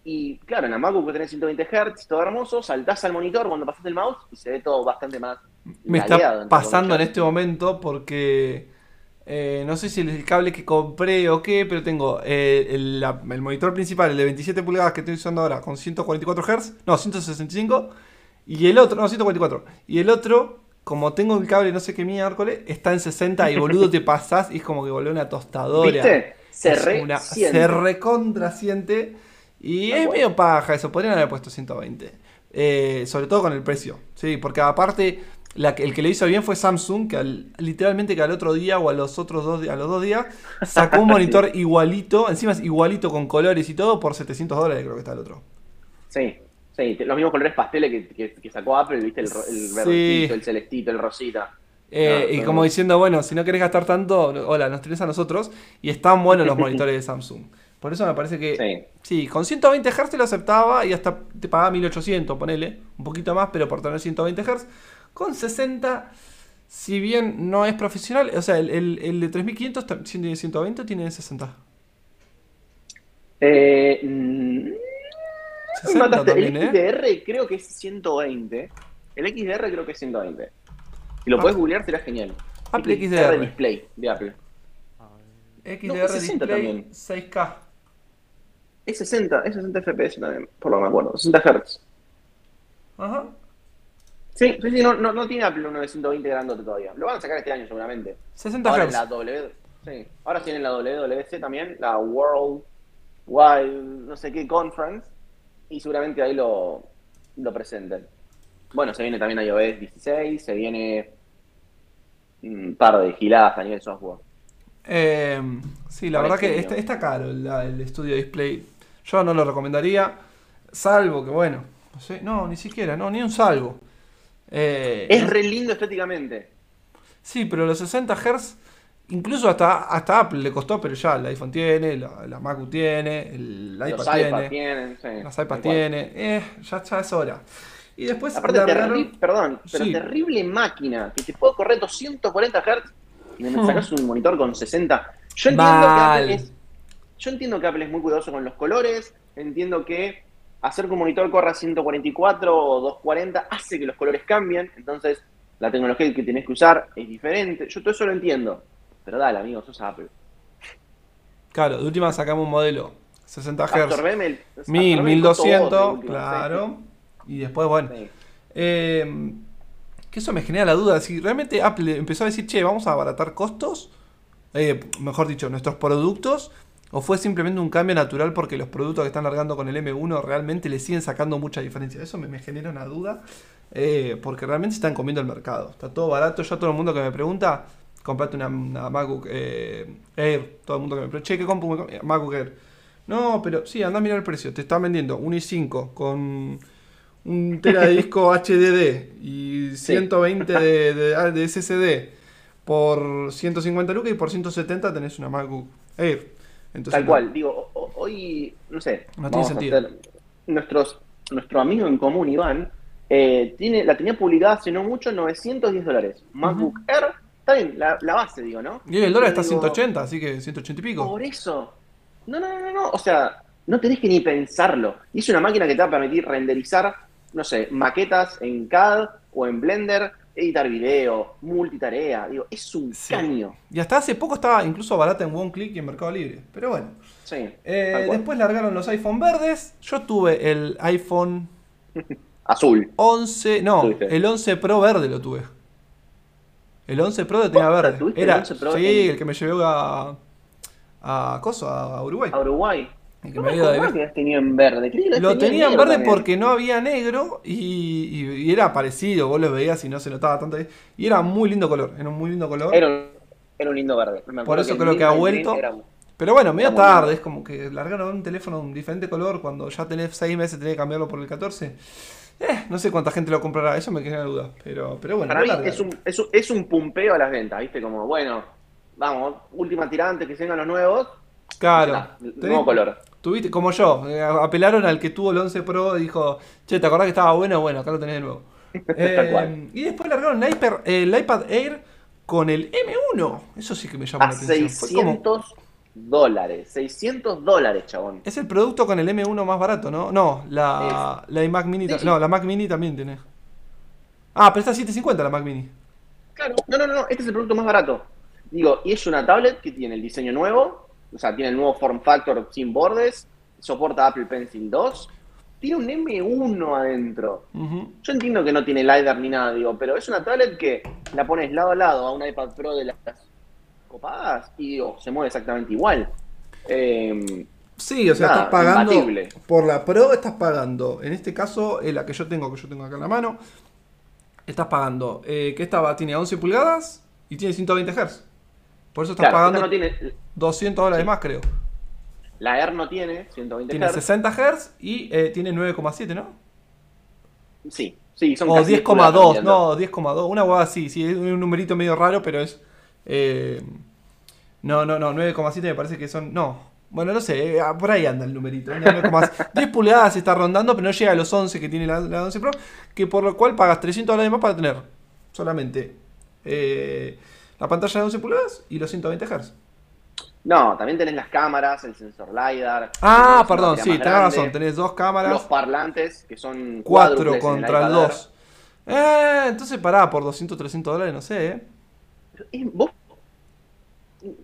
Y claro, en la MacBook tenés 120 Hz, todo hermoso, saltás al monitor cuando pasas el mouse y se ve todo bastante más.
Me
lagueado,
está pasando en este momento porque eh, no sé si el cable que compré o qué, pero tengo eh, el, la- el monitor principal, el de 27 pulgadas que estoy usando ahora, con 144 Hz, no, 165, y el otro, no, 144, y el otro, como tengo el cable no sé qué miércoles, está en 60 y boludo te pasás y es como que volvió una tostadora.
¿Viste? Se
Es
re
una-
siente.
se recontra siente. Y es medio paja eso, podrían haber puesto 120. Eh, sobre todo con el precio. Sí, porque aparte, la que- el que le hizo bien fue Samsung, que al- literalmente que al otro día o a los otros dos, a los dos días sacó un *laughs* monitor igualito, encima es igualito con colores y todo, por 700 dólares creo que está el otro.
Sí, sí, los mismos colores pasteles que, que- que sacó Apple, ¿viste? El, el
Sí.
verdecito, el celestito, el rosita.
Eh, y
no.
como diciendo, bueno, si no querés gastar tanto, hola, nos tenés a nosotros. Y están buenos los monitores de Samsung. Por eso me parece que
Sí.
Sí, con 120 Hz lo aceptaba y hasta te pagaba 1800, ponele, un poquito más, pero por tener 120 Hz. Con 60, si bien no es profesional, o sea, el, el- el de 3500 tam- tiene 120 o tiene 60.
Eh, mm,
60
mataste.
también,
el
¿eh?
XDR creo que es 120. El XDR creo que es 120. Si lo
Ah.
puedes googlear será genial.
Apple XDR.
Display de Apple.
XDR
60
Display
también.
6K.
Es 60, es 60 FPS también, por lo que me acuerdo. 60 Hz.
Ajá.
Sí, sí, sí, no, no, no tiene Apple uno de 120 grandote todavía. Lo van a sacar este año seguramente.
60
Ahora
Hz.
la W, sí. Ahora tienen la WWC también, la World Wide, no sé qué, Conference. Y seguramente ahí lo, lo presenten. Bueno, se viene también iOS 16, se viene un par de giladas a nivel software.
Eh, sí, la verdad que
ejemplo.
está, está caro el, el estudio display. Yo no lo recomendaría, salvo que, bueno, no sé, no, ni siquiera, no, ni un salvo. Eh,
Es re lindo estéticamente.
Sí, pero los 60 Hz, incluso hasta, hasta Apple le costó, pero ya el iPhone tiene, la, la Macu tiene, el
Los
iPad
iPads
tiene,
tienen, sí.
las iPad
cual.
tiene, eh, ya, ya es hora. Y después
Aparte,
largaron-
terri- perdón, pero
Sí.
terrible máquina, que te puede correr 240 Hz y me
Hmm.
sacas un monitor con 60. Yo entiendo,
Mal.
que Apple es, yo entiendo que Apple es muy cuidadoso con los colores, entiendo que hacer que un monitor corra 144 o 240 hace que los colores cambien, entonces la tecnología que tenés que usar es diferente. Yo todo eso lo entiendo, pero dale, amigo, sos Apple.
Claro, de última sacamos un modelo 60 Hz,
Absorbeme el,
1000,
absorbeme el costo vos, de
1200,
última,
claro. Y después, bueno.
Sí.
Eh, que eso me genera la duda. Si realmente Apple empezó a decir, che, vamos a abaratar costos. eh, mejor dicho, nuestros productos, o fue simplemente un cambio natural porque los productos que están largando con el M1 realmente le siguen sacando mucha diferencia. Eso me, me genera una duda, eh, porque realmente están comiendo el mercado. Está todo barato. Yo a todo el mundo que me pregunta, comprate una, una MacBook eh, Air. Todo el mundo que me pregunta, che, ¿qué compro MacBook Air? No, pero sí, anda a mirar el precio. Te están vendiendo un i5 con un tera de disco *laughs* HDD y 120 de, de, de SSD por 150 lucas y por 170 tenés una MacBook Air. Entonces,
Tal cual, digo, hoy, no sé,
No tiene
a
sentido.
hacer- nuestros, nuestro amigo en común, Iván, eh, tiene, la tenía publicada hace no mucho, 910 dólares. MacBook Air, está bien, la, la base, digo, ¿no?
Y el dólar está a
Digo,
180, así que 180 y pico.
Por eso. No, no, no, no, no, o sea, no tenés que ni pensarlo. Y es una máquina que te va a permitir renderizar, no sé, maquetas en CAD o en Blender, editar video, multitarea, digo, es un
Sí.
caño.
Y hasta hace poco estaba incluso barata en OneClick y en Mercado Libre. Pero bueno.
Sí,
Eh, después largaron los iPhone verdes. Yo tuve el iPhone *laughs*
Azul.
11. No,
Tuviste.
el 11 Pro verde lo tuve. El 11 Pro lo tenía verde.
¿Tuviste el
Era,
11 Pro
sí,
en-
el que me llevó a. a Coso, a Uruguay.
A Uruguay.
Que
No
me había de
que tenido en verde. que lo tenía
en verde
también.
porque no había negro y, y- y era parecido, vos lo veías y no se notaba tanto. Y era muy lindo color, era un muy lindo color.
Era un, era un lindo verde. Me
Por eso
el
creo que ha vuelto.
Era-
Pero bueno, medio tarde, es como que largaron un teléfono de un diferente color cuando ya tenés 6 meses, tenés que cambiarlo por el 14. Eh, no sé cuánta gente lo comprará, eso me queda duda. Pero, pero bueno,
Para mí es un, es, un, es un pumpeo a las ventas, ¿viste? Como, bueno, vamos, última tirante, que se vengan los nuevos.
Claro. Tenés-
nuevo color.
Tuviste, como yo, eh, apelaron al que tuvo el 11 Pro y dijo, che, ¿te acordás que estaba bueno? Bueno, acá lo tenés de nuevo. *laughs* Eh, y después largaron el iPad, el iPad Air con el M1. Eso sí que me llama
A
la atención. Fue como-
600 dólares. 600 dólares, chabón.
Es el producto con el M1 más barato, ¿no? No, la, la iMac Mini.
Sí.
No, la Mac Mini también tiene. Ah, pero está a 750 la Mac Mini.
Claro. No, no, no, este es el producto más barato. Digo, y es una tablet que tiene el diseño nuevo, o sea, tiene el nuevo form factor sin bordes, soporta Apple Pencil 2, tiene un M1 adentro. Yo entiendo que no tiene LiDAR ni nada, digo, pero es una tablet que la pones lado a lado a un iPad Pro de las copadas y digo, se mueve exactamente igual. Eh,
Sí, o sea,
Nada,
estás pagando.
imbatible.
Por la Pro estás pagando. En este caso, eh, la que yo tengo, que yo tengo acá en la mano. Estás pagando. Eh, que esta tiene 11 pulgadas y tiene 120 Hz. Por eso estás
claro,
pagando
no tiene,
200 dólares más, creo.
la Air no tiene 120
Tiene
Hz.
60 Hz y eh, tiene 9,7, ¿no?
Sí, sí, son
O
casi 10
10,2,
pulgadas,
no, 10,2. Una hueá así, sí, es un numerito medio raro, pero es. eh, no, no, no, 9,7 me parece que son. No. Bueno, no sé, eh, por ahí anda el numerito. anda 9,7. 10 pulgadas está rondando, pero no llega a los 11 que tiene la, la 11 Pro, que por lo cual pagas 300 dólares más para tener solamente eh, la pantalla de 11 pulgadas y los 120 Hz.
No, también tenés las cámaras, el sensor LiDAR.
Ah, perdón, sí, tenés razón, tenés dos cámaras.
Los parlantes, que son
4
cuádruples en
contra el. 2. Eh, entonces pará, por 200, 300 dólares, no sé, eh.
Es- vos-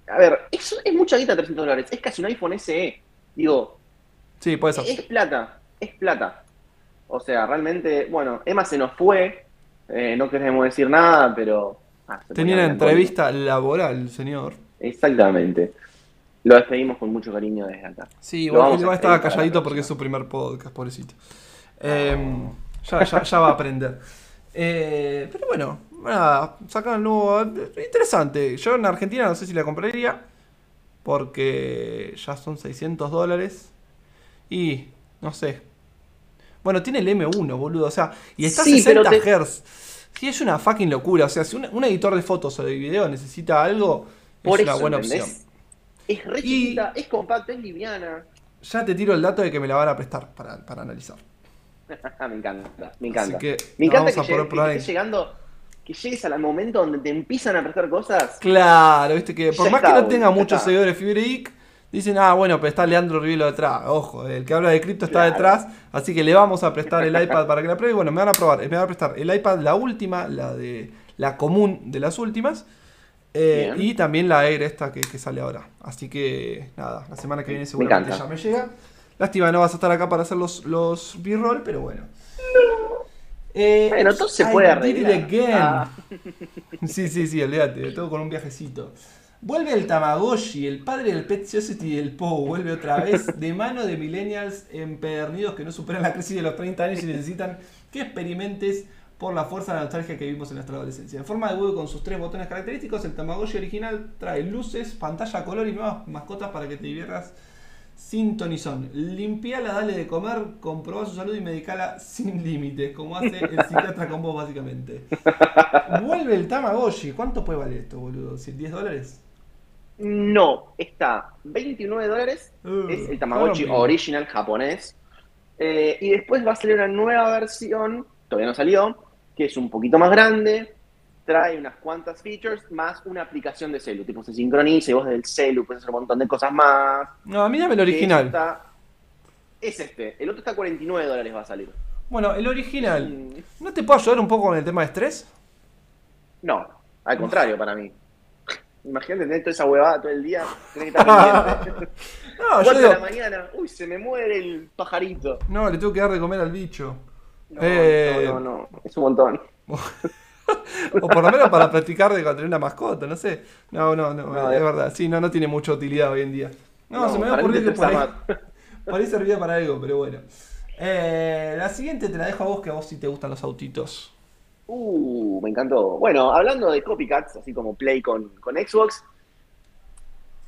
A ver, es, es mucha guita 300 dólares. Es casi un iPhone SE. Digo,
Sí, puede ser.
es plata. Es plata. O sea, realmente, bueno, Emma se nos fue. eh, no queremos decir nada, pero. ah,
Tenía una entrevista laboral, señor.
Exactamente. Lo despedimos con mucho cariño desde acá.
Sí, igual, igual estaba calladito porque es su primer podcast, pobrecito. Eh, ya, ya, ya va a aprender. Eh, pero bueno, nada, sacan el nuevo. Interesante. Yo en Argentina no sé si la compraría. Porque ya son 600 dólares. Y no sé. Bueno, tiene el M1, boludo. O sea, y está a
Sí, pero
60
te-
Hz. Sí, es una fucking locura. O sea, si un, un editor de fotos o de video necesita algo,
Por
es una buena
¿entendés?
opción.
Es re
Y-
chiquita, es compacta, es liviana.
Ya te tiro el dato de que me la van a prestar para, para analizar. *laughs*
me encanta, me encanta.
que
me encanta
vamos
que,
a
llegue- que estés llegando, que llegues al momento donde te empiezan a prestar cosas.
Claro, viste que por
Ya
más
está,
que no tenga muchos
está.
seguidores Fibre dicen, ah, bueno, pero está Leandro Rivelo detrás. Ojo, el que habla de cripto está
Claro.
detrás, así que le vamos a prestar el iPad para que la pruebe. Y bueno, me van a probar, me van a prestar el iPad, la última, la de la común de las últimas. Eh, y también la Air esta que, que sale ahora. Así que nada, la semana que viene
Me
seguramente ya me llega. Lástima, no vas a estar acá para hacer los, los B-roll, pero bueno. Eh,
Bueno, todo se
I
puede arreglar. Ah. *laughs*
Sí, sí, sí, olvídate, todo con un viajecito. Vuelve el Tamagotchi, el padre del Pet Society y del POU. Vuelve otra vez de mano de millennials empedernidos que no superan la crisis de los 30 años y necesitan que experimentes por la fuerza de la nostalgia que vimos en nuestra adolescencia. En forma de huevo con sus tres botones característicos, el Tamagotchi original trae luces, pantalla color y nuevas mascotas para que te diviertas sin tonizón. Limpiala, dale de comer, comproba su salud y medicala sin límites, como hace el psiquiatra con vos básicamente. Vuelve el Tamagotchi. ¿Cuánto puede valer esto, boludo? ¿10 dólares?
No, está 29 dólares.
Uh,
es el Tamagotchi original japonés. Eh, y después va a salir una nueva versión, todavía no salió, que es un poquito más grande. Trae unas cuantas features más una aplicación de celu. Tipo, se sincroniza y vos del celu puedes hacer un montón de cosas más.
No, a mí dame el original.
está- es este. El otro está a 49 dólares va a salir.
Bueno, el original.
Mm,
¿No te puedo ayudar un poco con el tema de estrés?
No, al contrario para mí. Imagínate tener toda esa huevada todo el día, tenés que estar pendiente. *laughs*
No, yo
4 de
digo.
la mañana, uy, se me muere el pajarito.
No, le tengo que dar de comer al bicho.
No,
Eh.
no, no, no, es un montón. *laughs*
O por lo menos para practicar de tener una mascota, no sé. No, no, no,
No,
es
de-
verdad. Sí, no, no tiene mucha utilidad hoy en día. No,
No,
se me va a ocurrir que por ahí, *laughs* por ahí servía para algo, pero bueno. Eh, la siguiente te la dejo a vos, que a vos sí te gustan los autitos.
Uh, me encantó. Bueno, hablando de copycats, así como Play con, con Xbox.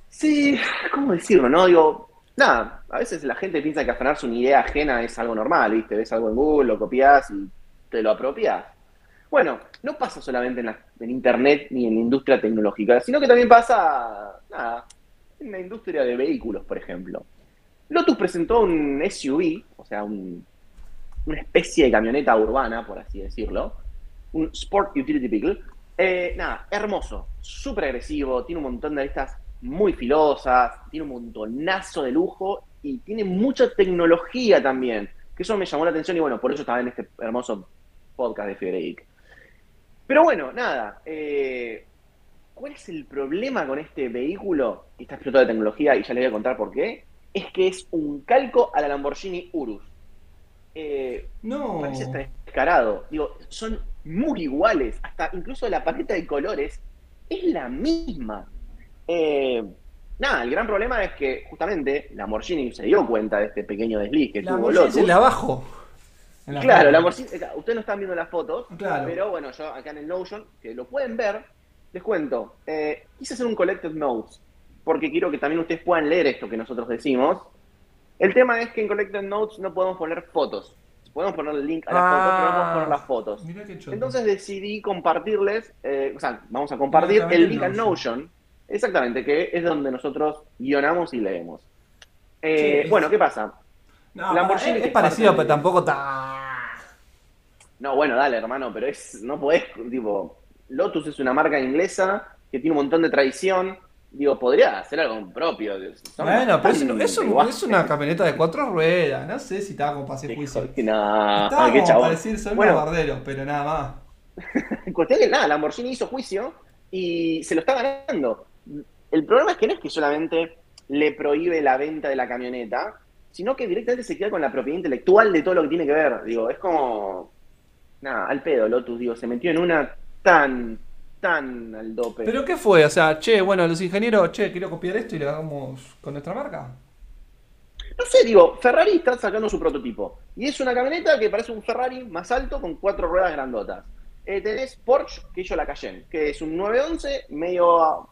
Sí, ¿cómo decirlo? No, digo, nada, a veces la gente piensa que afanarse una idea ajena es algo normal, ¿viste? Ves algo en Google, lo copias y te lo apropias. Bueno, no pasa solamente en, la- en Internet ni en la industria tecnológica, sino que también pasa, nada, en la industria de vehículos, por ejemplo. Lotus presentó un SUV, o sea, un- una especie de camioneta urbana, por así decirlo, un Sport Utility Vehicle. Eh, nada, hermoso, súper agresivo, tiene un montón de aristas muy filosas, tiene un montonazo de lujo y tiene mucha tecnología también, que eso me llamó la atención y bueno, por eso estaba en este hermoso podcast de Federic. Pero bueno, nada, eh, ¿cuál es el problema con este vehículo que está explotado de tecnología y ya les voy a contar por qué? Es que es un calco a la Lamborghini Urus. Eh,
No.
Parece hasta descarado. Digo, son muy iguales. Hasta incluso la paleta de colores es la misma. Eh, nada, el gran problema es que justamente Lamborghini se dio cuenta de este pequeño desliz que tuvo Lotus.
el de abajo. En la
Claro. Lamborghini, eh, ustedes no están viendo las fotos,
Claro.
pero bueno, yo acá en el Notion, que lo pueden ver, les cuento. eh, quise hacer un Collected Notes, porque quiero que también ustedes puedan leer esto que nosotros decimos. El tema es que en Collected Notes no podemos poner fotos. Podemos poner el link a las fotos, pero no podemos poner las fotos.
Mirá qué.
Entonces decidí compartirles, eh, o sea, vamos a compartir el link a Notion, exactamente, que es donde nosotros guionamos y leemos. Eh,
Sí.
bueno, ¿qué pasa?
No,
Lamborghini
es, parecido, pero tampoco está.
No, bueno, dale, hermano, pero es, no podés, tipo, Lotus es una marca inglesa que tiene un montón de tradición. Digo, podría hacer algo propio. Son
Bueno, pero es,
bastante
un- es un-
iguales.
es una camioneta de cuatro ruedas. No sé si estaba como para hacer juicio.
No,
Estaba
qué
como
chabón.
para decir, soy
Bueno.
barderos, pero nada más. *laughs*
Cuestión que nada, Lamborghini hizo juicio y se lo está ganando. El problema es que no es que solamente le prohíbe la venta de la camioneta, sino que directamente se queda con la propiedad intelectual de todo lo que tiene que ver. Digo, es como. Nada, al pedo, Lotus, digo, se metió en una tan, tan al dope.
¿Pero qué fue? O sea, che, bueno, los ingenieros, che, quiero copiar esto y lo hagamos con nuestra marca.
No sé, digo, Ferrari está sacando su prototipo. Y es una camioneta que parece un Ferrari más alto con cuatro ruedas grandotas. Eh, tenés Porsche, que hizo la Cayenne, que es un 911 medio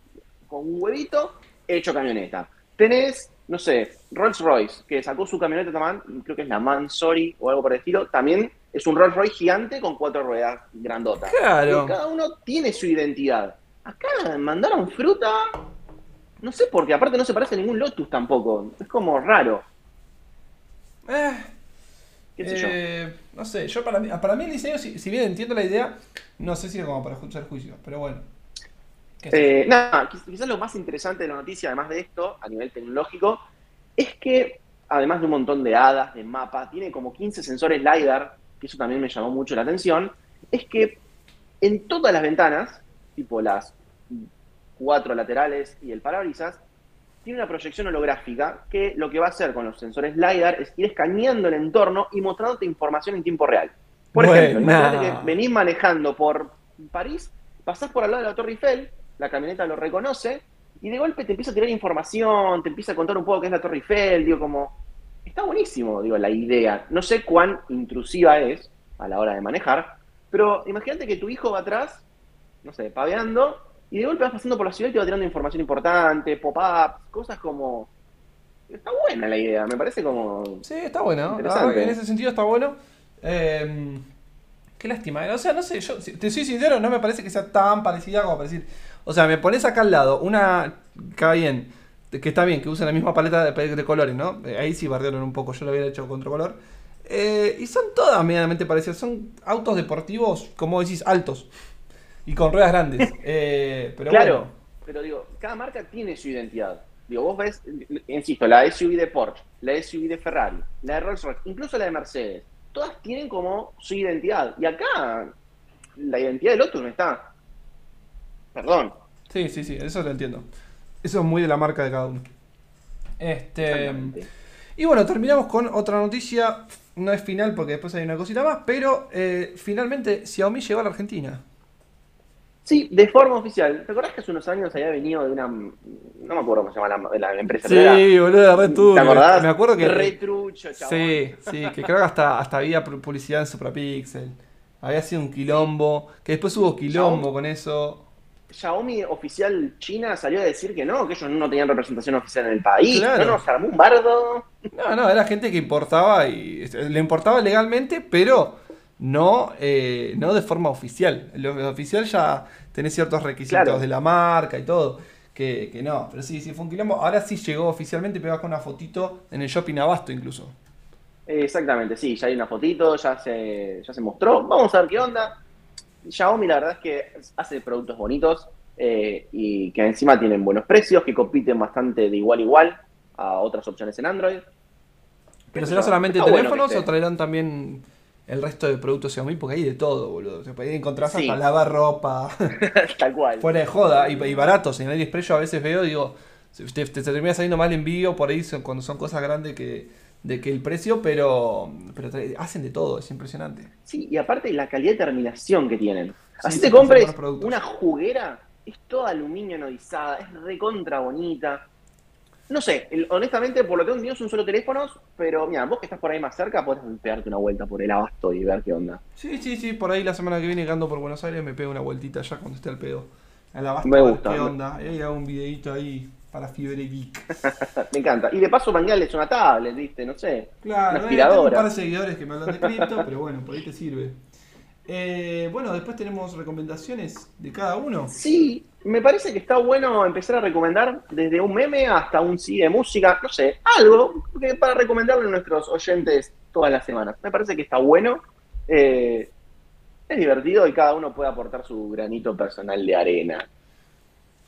con un huevito, hecho camioneta. Tenés, no sé, Rolls Royce, que sacó su camioneta también, creo que es la Mansory o algo por el estilo, también es un Rolls Royce gigante con cuatro ruedas grandotas.
Claro.
Y cada uno tiene su identidad. Acá mandaron fruta, no sé por qué, aparte no se parece a ningún Lotus tampoco, es como raro.
Eh,
¿Qué sé yo?
eh, no sé, yo para mí, para mí el diseño, si, si bien entiendo la idea, no sé si es como para escuchar juicios, pero bueno.
Eh, nada, quiz- quizás lo más interesante de la noticia, además de esto, a nivel tecnológico, es que, además de un montón de hadas, de mapas, tiene como 15 sensores LiDAR, que eso también me llamó mucho la atención, es que en todas las ventanas, tipo las cuatro laterales y el parabrisas, tiene una proyección holográfica que lo que va a hacer con los sensores LiDAR es ir escaneando el entorno y mostrándote información en tiempo real. Por ejemplo, imagínate que venís manejando por París, pasás por al lado de la Torre Eiffel, la camioneta lo reconoce, y de golpe te empieza a tirar información, te empieza a contar un poco qué es la Torre Eiffel, digo, como, está buenísimo, digo, la idea. No sé cuán intrusiva es a la hora de manejar, pero imagínate que tu hijo va atrás, no sé, paveando, y de golpe vas pasando por la ciudad y te va tirando información importante, pop-ups, cosas como... Está buena la idea, me parece como...
Sí, está.
Interesante.
En ese sentido está bueno. Eh, qué lástima. O sea, no sé, yo te soy sincero, no me parece que sea tan parecida como para decir. O sea, me pones acá al lado una. Está bien. Que está bien, que usa la misma paleta de, de colores, ¿no? Eh, Ahí sí bardearon un poco, yo lo hubiera hecho con otro color. Eh, y son todas medianamente parecidas. Son autos deportivos, como decís, altos. Y con ruedas grandes. *laughs* Eh, pero
claro,
bueno.
pero digo, cada marca tiene su identidad. Digo, vos ves, insisto, la SUV de Porsche, la SUV de Ferrari, la de Rolls Royce, incluso la de Mercedes, todas tienen como su identidad. Y acá la identidad del otro no está. Perdón.
Sí, sí, sí, eso lo entiendo. Eso es muy de la marca de cada uno. Este. Y bueno, terminamos con otra noticia. No es final porque después hay una cosita más, pero eh, finalmente Xiaomi llegó a la Argentina.
Sí, de forma oficial. ¿Te acordás que hace unos años había venido de una. No me acuerdo cómo se llama la, la empresa. pero era-
boludo, re turbio.
¿Te acordás?
Me acuerdo que.
Retrucho, chabón.
Sí, sí, que creo que hasta, hasta había pu- publicidad en Suprapixel. Había sido un quilombo. Que después hubo quilombo
Xiaomi.
con eso.
Xiaomi oficial China salió a decir que no, que ellos no tenían representación oficial en el país.
Claro.
No nos armó un bardo.
No, no, era gente que importaba y le importaba legalmente, pero no, eh, no de forma oficial. Lo oficial ya tenés ciertos requisitos
Claro.
de la marca y todo. Que, que no, pero sí, sí fue un quilombo. Ahora sí llegó oficialmente, pegás con una fotito en el shopping Abasto incluso.
Exactamente, sí, ya hay una fotito, ya se, ya se mostró. Vamos a ver qué onda. Xiaomi la verdad es que hace productos bonitos eh, y que encima tienen buenos precios, que compiten bastante de igual a igual a otras opciones en Android.
Pero será solamente
bueno
teléfonos o traerán también el resto de productos Xiaomi, porque hay de todo, boludo. Se puede encontrar
Sí.
hasta lavar ropa. *laughs*
Tal cual.
Fuera de joda y, y baratos. En AliExpress yo a veces veo, digo, te, te termina saliendo mal envío por ahí son- cuando son cosas grandes que, de que el precio, pero, pero hacen de todo, es impresionante.
Sí, y aparte la calidad de terminación que tienen. Así
sí,
te compres
son
una juguera, es toda aluminio anodizada, es recontra bonita. No sé, el- honestamente, por lo que es un solo teléfono, pero mira, vos que estás por ahí más cerca, podés pegarte una vuelta por el abasto y ver qué onda.
Sí, sí, sí, por ahí la semana que viene ando por Buenos Aires me pego una vueltita ya cuando esté al pedo. A la basta,
Me gusta.
¿Qué onda? Ahí hago un videito ahí para Fiebre Geek. *laughs*
Me encanta. Y de paso, manguearles una tablet, ¿viste? No sé.
Claro,
Una
eh, tengo un par de seguidores que me hablan de cripto, pero bueno, por ahí te sirve. Eh, bueno, después tenemos recomendaciones de cada uno.
Sí, me parece que está bueno empezar a recomendar desde un meme hasta un sí de música, no sé, algo que para recomendarle a nuestros oyentes todas las semanas. Me parece que está bueno, eh, es divertido y cada uno puede aportar su granito personal de arena.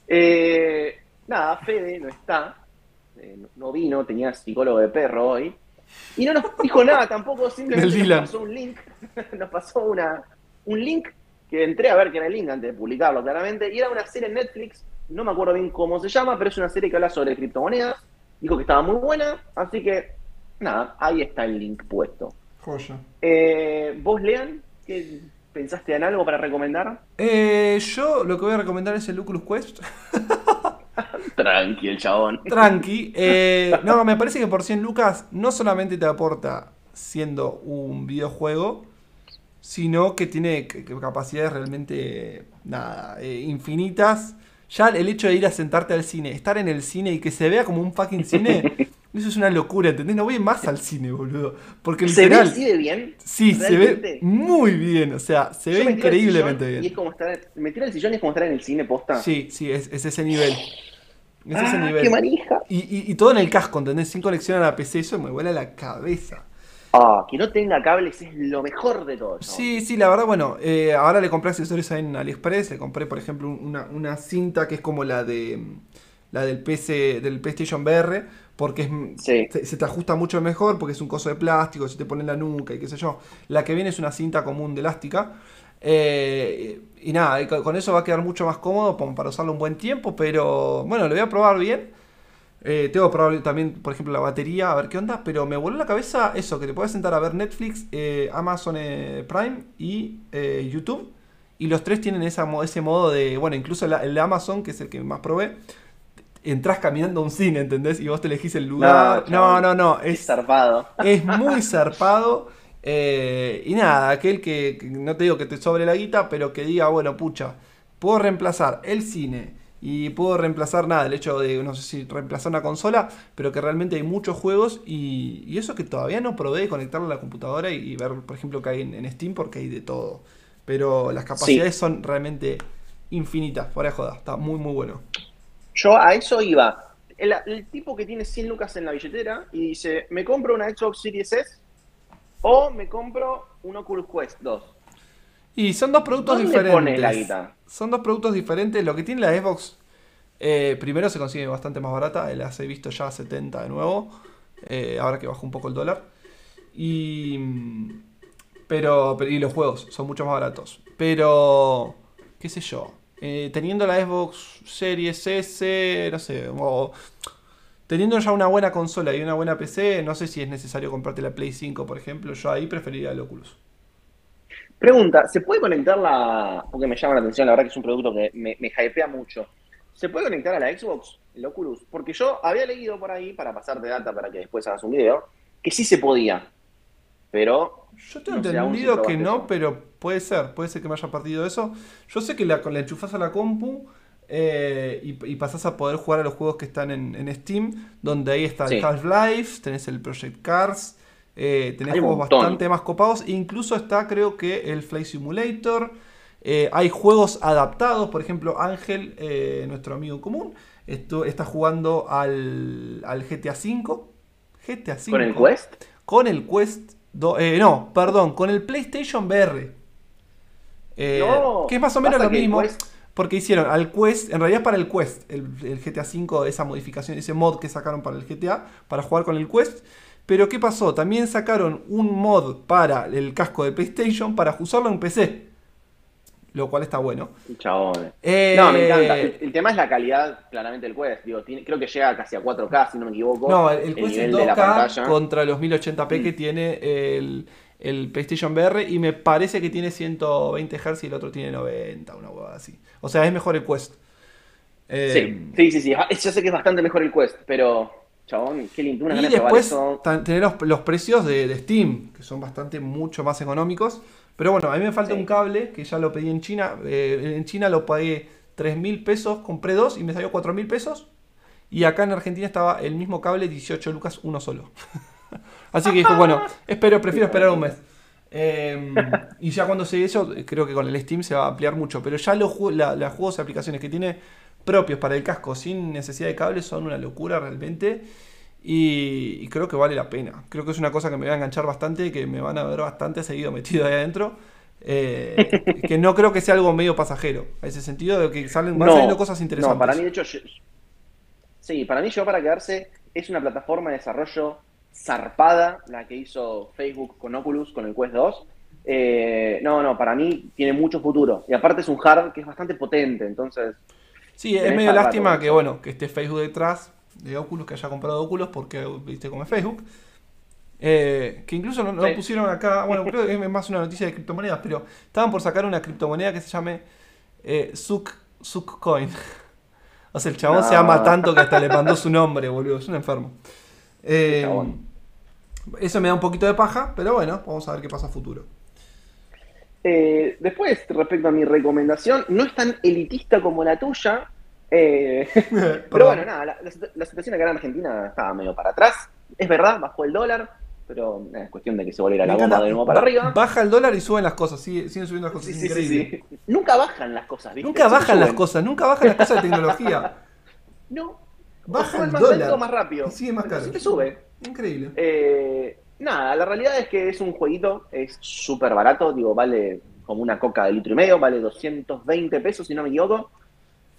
Eh, nada, Fede no está, eh, no- no vino, tenía psicólogo de perro hoy. Y no nos dijo nada tampoco, simplemente nos pasó un link, *laughs* nos pasó una, un link que entré a ver que era el link antes de publicarlo claramente, y era una serie en Netflix, no me acuerdo bien cómo se llama, pero es una serie que habla sobre criptomonedas, dijo que estaba muy buena, así que nada, ahí está el link puesto.
Joya.
Eh, ¿Vos, Lean, qué pensaste en algo para recomendar?
Eh, yo lo que voy a recomendar es el Oculus Quest. *laughs* *laughs*
Tranqui, el chabón.
Tranqui. Eh, no, me parece que por 100 lucas no solamente te aporta siendo un videojuego, sino que tiene capacidades realmente nada, eh, infinitas. Ya el hecho de ir a sentarte al cine, estar en el cine y que se vea como un fucking cine, *laughs* eso es una locura, ¿entendés? No voy más al cine, boludo. Porque
¿Se ve
literal,
así de bien?
sí, se ve muy bien, o sea, se
Yo
ve increíblemente
sillón Y es
bien.
como estar, me tiro al sillón y es como estar en el cine posta.
Sí, sí, es, es ese nivel. Es ese
Ah,
nivel.
qué manija.
Y, y- y todo en el casco, ¿entendés? Sin conexión a la PC, eso me vuela la cabeza.
Ah, que no tenga cables es lo mejor de todo. chabón.
Sí, sí, la verdad, bueno, eh, ahora le compré accesorios ahí en AliExpress, le compré, por ejemplo, una, una cinta que es como la de la del PC, del PlayStation VR, porque es,
Sí.
se, se te ajusta mucho mejor, porque es un coso de plástico, se te pone en la nuca y qué sé yo. La que viene es una cinta común de elástica. eh, y nada, con eso va a quedar mucho más cómodo para usarlo un buen tiempo, pero bueno, lo voy a probar bien. Eh, tengo que probar también, por ejemplo, la batería, a ver qué onda, pero me voló la cabeza eso, que te puedes sentar a ver Netflix, eh, Amazon Prime y YouTube. Y los tres tienen esa, ese modo de, bueno, incluso el de Amazon, que es el que más probé, entras caminando a un cine, ¿entendés? Y vos te elegís el lugar. No, no, no,
Es
es,
zarpado. *laughs*
es muy zarpado. eh, y nada, aquel que, no te digo que te sobre la guita, pero que diga, bueno, pucha, puedo reemplazar el cine y puedo reemplazar nada, el hecho de, no sé si reemplazar una consola, pero que realmente hay muchos juegos y, y eso que todavía no probé de conectarlo a la computadora y, y ver, por ejemplo, que hay en, en Steam porque hay de todo. Pero las capacidades son realmente infinitas, fuera de joda, está muy, muy bueno.
Yo a eso iba. El, el tipo que tiene 100 lucas en la billetera y dice, me compro una Xbox Series S o me compro un Oculus Quest 2.
Y son dos productos
¿Dónde
diferentes.
pones la guita?
Son dos productos diferentes. Lo que tiene la Xbox, eh, primero se consigue bastante más barata. Las he visto ya a 70 de nuevo. eh, ahora que bajó un poco el dólar. Y. Pero, pero- Y los juegos son mucho más baratos. Pero. ¿Qué sé yo? Eh, teniendo la Xbox Series S, no sé. O, teniendo ya una buena consola y una buena PC, no sé si es necesario comprarte la Play 5, por ejemplo. Yo ahí preferiría el Oculus.
Pregunta, ¿se puede conectar la...? Porque me llama la atención, la verdad que es un producto que me, me hypea mucho. ¿Se puede conectar a la Xbox, el Oculus? Porque yo había leído por ahí, para pasarte data para que después hagas un video, que sí se podía. Pero
Yo tengo
No
entendido que no,
eso.
pero puede ser, puede ser que me haya partido eso. Yo sé que la, la enchufás a la compu eh, y, y pasás a poder jugar a los juegos que están en, en Steam, donde ahí está
Sí.
el Half-Life, tenés el Project Cars, eh, tenés
Hay
juegos bastante más copados, incluso está creo que el Flight Simulator. eh, hay juegos adaptados, por ejemplo Ángel, eh, nuestro amigo en común, esto, está jugando al, al GTA V. GTA V.
con el Quest,
Con el Quest. Do- eh, no, perdón, con el PlayStation VR. Eh,
No,
que es más o menos lo mismo. Porque hicieron al Quest, en realidad para el Quest, el, el GTA V, esa modificación, ese mod que sacaron para el GTA, para jugar con el Quest. Pero ¿qué pasó? También sacaron un mod para el casco de PlayStation para usarlo en PC. Lo cual está bueno.
chabón.
Eh,
No, me encanta. El, el tema es la calidad, claramente, del Quest. Digo, tiene- creo que llega casi a 4K, si no me equivoco.
No, el, el Quest es
nivel de la
2K
pantalla.
contra los 1080p que tiene el, el PlayStation VR y me parece que tiene 120 Hz y el otro tiene 90, una huevada así. O sea, es mejor el Quest. Eh,
Sí, sí, sí, sí. Yo sé que es bastante mejor el Quest, pero, chabón, qué lindo. Una
Y
gana de probar
después
eso.
tener los, los precios de, de Steam, que son bastante mucho más económicos. Pero bueno, a mí me falta
Sí.
un cable que ya lo pedí en China. eh, en China lo pagué 3 mil pesos, compré dos y me salió 4 mil pesos. Y acá en Argentina estaba el mismo cable, 18 lucas, uno solo. *laughs* Así que dije, bueno, *laughs* espero, prefiero esperar un mes. *laughs* Eh, y ya cuando se eso, creo que con el Steam se va a ampliar mucho. Pero ya los, ju- la- los juegos y aplicaciones que tiene propios para el casco sin necesidad de cable son una locura realmente. Y, y creo que vale la pena. Creo que es una cosa que me va a enganchar bastante y que me van a ver bastante seguido metido ahí adentro. Eh, que no creo que sea algo medio pasajero. A ese sentido de que salen, van saliendo cosas interesantes.
No, para mí, de hecho, yo- sí, para mí llegó para quedarse. Es una plataforma de desarrollo zarpada, la que hizo Facebook con Oculus, con el Quest 2. Eh, no, no, para mí tiene mucho futuro. Y aparte es un hard que es bastante potente, entonces...
Sí, es medio lástima
rato
que bueno, que esté Facebook detrás de Oculus, que haya comprado Oculus, porque viste como es Facebook. Eh, que incluso no, no
Sí.
pusieron acá, bueno, creo que es más una noticia de criptomonedas, pero estaban por sacar una criptomoneda que se llame eh, Suk, Coin. *laughs* o sea, el chabón
No.
se ama tanto que hasta le mandó su nombre, boludo, es un enfermo. Eh, eso me da un poquito de paja, pero bueno, vamos a ver qué pasa a futuro.
Eh, después, respecto a mi recomendación, no es tan elitista como la tuya. Eh, *laughs* pero bueno, nada, la, la- la situación acá en Argentina estaba medio para atrás. Es verdad, bajó el dólar, pero es cuestión de que se volviera la bomba
encanta,
de nuevo para
ba-
arriba.
Baja el dólar y suben las cosas, sigue- siguen subiendo las cosas.
Sí. Nunca bajan las cosas, ¿viste?
Nunca bajan las cosas, nunca bajan las cosas de tecnología. *laughs*
No.
Baja el
más
dólar.
lento más rápido.
Y sigue más caro.
Siempre sube.
Increíble.
Eh, nada, la realidad es que es un jueguito, es súper barato, digo, vale como una coca de litro y medio, vale 220 pesos si no me equivoco.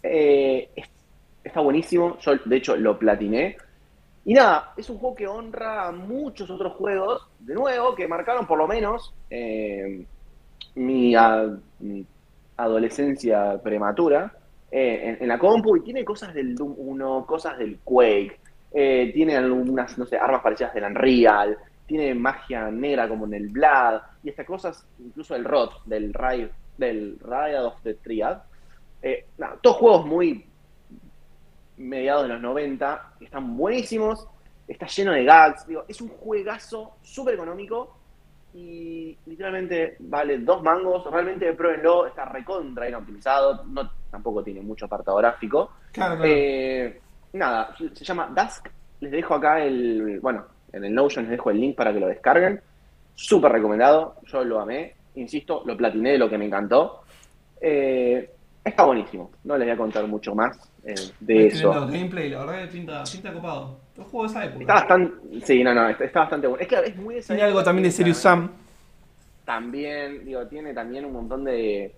Eh, es- está buenísimo, yo de hecho lo platiné. Y nada, es un juego que honra a muchos otros juegos, de nuevo, que marcaron por lo menos eh, mi, adolescencia prematura eh, en, la compu y tiene cosas del Doom 1, cosas del Quake, tiene algunas, no sé, armas parecidas del Unreal, tiene magia negra como en el Blood, y estas cosas, incluso el ROT, del Riot, del Riot of the Triad. Eh, todos juegos muy mediados de los 90, que están buenísimos, está lleno de gags, digo, es un juegazo súper económico y literalmente vale dos mangos, realmente pruébenlo, está recontra bien optimizado, no, tampoco tiene mucho apartado gráfico.
Claro, claro.
Eh, nada, se llama Dusk, les dejo acá el, bueno, en el Notion les dejo el link para que lo descarguen, súper recomendado, yo lo amé, insisto, lo platiné, lo que me encantó. Eh, está buenísimo, no les voy a contar mucho más eh, de
Estoy
eso.
gameplay, la verdad que pinta, pinta copado. Los juegos de esa época.
Está bastante, sí, no, no, está, está bastante bueno. Es que es muy de esa
Tiene algo también de Serious Sam.
También, digo, tiene también un montón de.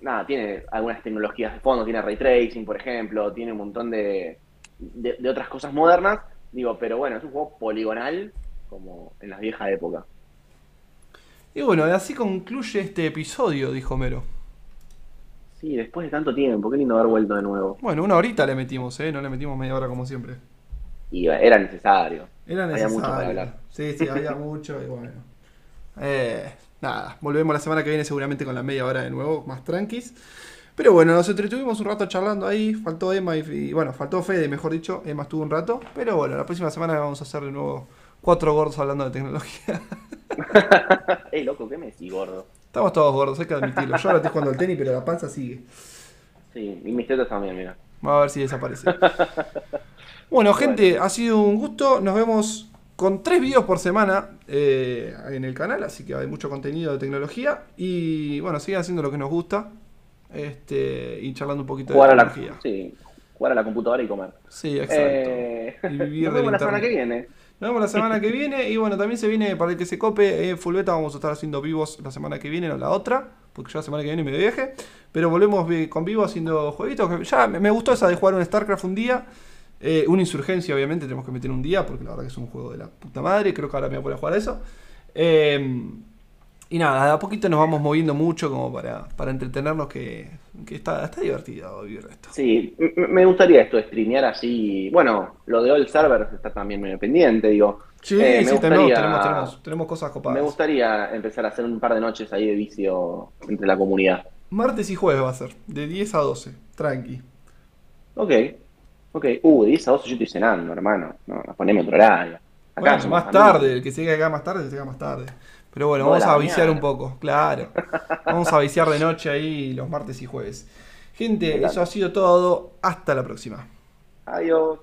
Nada, tiene algunas tecnologías de fondo, tiene ray tracing, por ejemplo, tiene un montón de, de, de otras cosas modernas. Digo, pero bueno, es un juego poligonal como en las viejas épocas.
Y bueno, así concluye este episodio, dijo Mero.
Sí, después de tanto tiempo, qué lindo haber vuelto de nuevo.
Bueno, una horita le metimos, ¿eh? No le metimos media hora como siempre.
Y era necesario.
Era
Había mucho para
necesario.
hablar.
Sí, sí, había *laughs* mucho y bueno. Eh, nada, volvemos la semana que viene seguramente con la media hora de nuevo, más tranquis. Pero bueno, nos entretuvimos un rato charlando ahí. Faltó Emma y, y- bueno, faltó Fede, mejor dicho. Emma estuvo un rato. Pero bueno, la próxima semana vamos a hacer de nuevo cuatro gordos hablando de tecnología. *laughs*
Ey, loco, ¿qué me decís, gordo?
Estamos todos gordos, hay que admitirlo. Yo ahora estoy jugando al tenis, pero la panza sigue.
Sí, y mis tetas también, mira.
Vamos a ver si desaparece. *laughs* Bueno, gente, ha sido un gusto. Nos vemos con tres videos por semana eh, en el canal, así que hay mucho contenido de tecnología. Y bueno, sigan haciendo lo que nos gusta. Este, y charlando un poquito
Jugar
de
a, la,
tecnología.
sí, jugar a la computadora y comer.
Sí, exacto.
Eh,
Y vivir *laughs*
nos vemos la semana que viene.
Nos vemos la semana que viene. Y bueno, también se viene, para el que se cope, eh, Full Beta vamos a estar haciendo vivos la semana que viene, no la otra. Porque yo la semana que viene me de viaje. Pero volvemos vi- con vivo haciendo jueguitos. ya me gustó esa de jugar un StarCraft un día. Eh, una insurgencia, obviamente, tenemos que meter un día. Porque la verdad que es un juego de la puta madre. Creo que ahora me voy a poner a jugar eso. Eh, y nada, de a poquito nos vamos moviendo mucho como para, para entretenernos. Que, que está, está divertido vivir esto.
Sí, me gustaría esto streamear así. Bueno, lo de All Servers está también medio pendiente, digo.
Sí,
Eh,
sí, tenemos,
gustaría-
tenemos, tenemos, tenemos cosas copadas.
Me gustaría empezar a hacer un par de noches ahí de vicio entre la comunidad.
Martes y jueves va a ser, de 10 a 12, tranqui.
Ok, ok. Uh, de 10 a 12 yo estoy cenando, hermano. No, poneme otro horario. Acá
Bueno, más
amigos.
tarde, el que se llegue acá más tarde, se llega más tarde. Pero bueno, vamos a viciar
mañana.
un poco, claro. Vamos a viciar de *laughs* noche ahí los martes y jueves. Gente, eso ha sido todo. Hasta la próxima.
Adiós.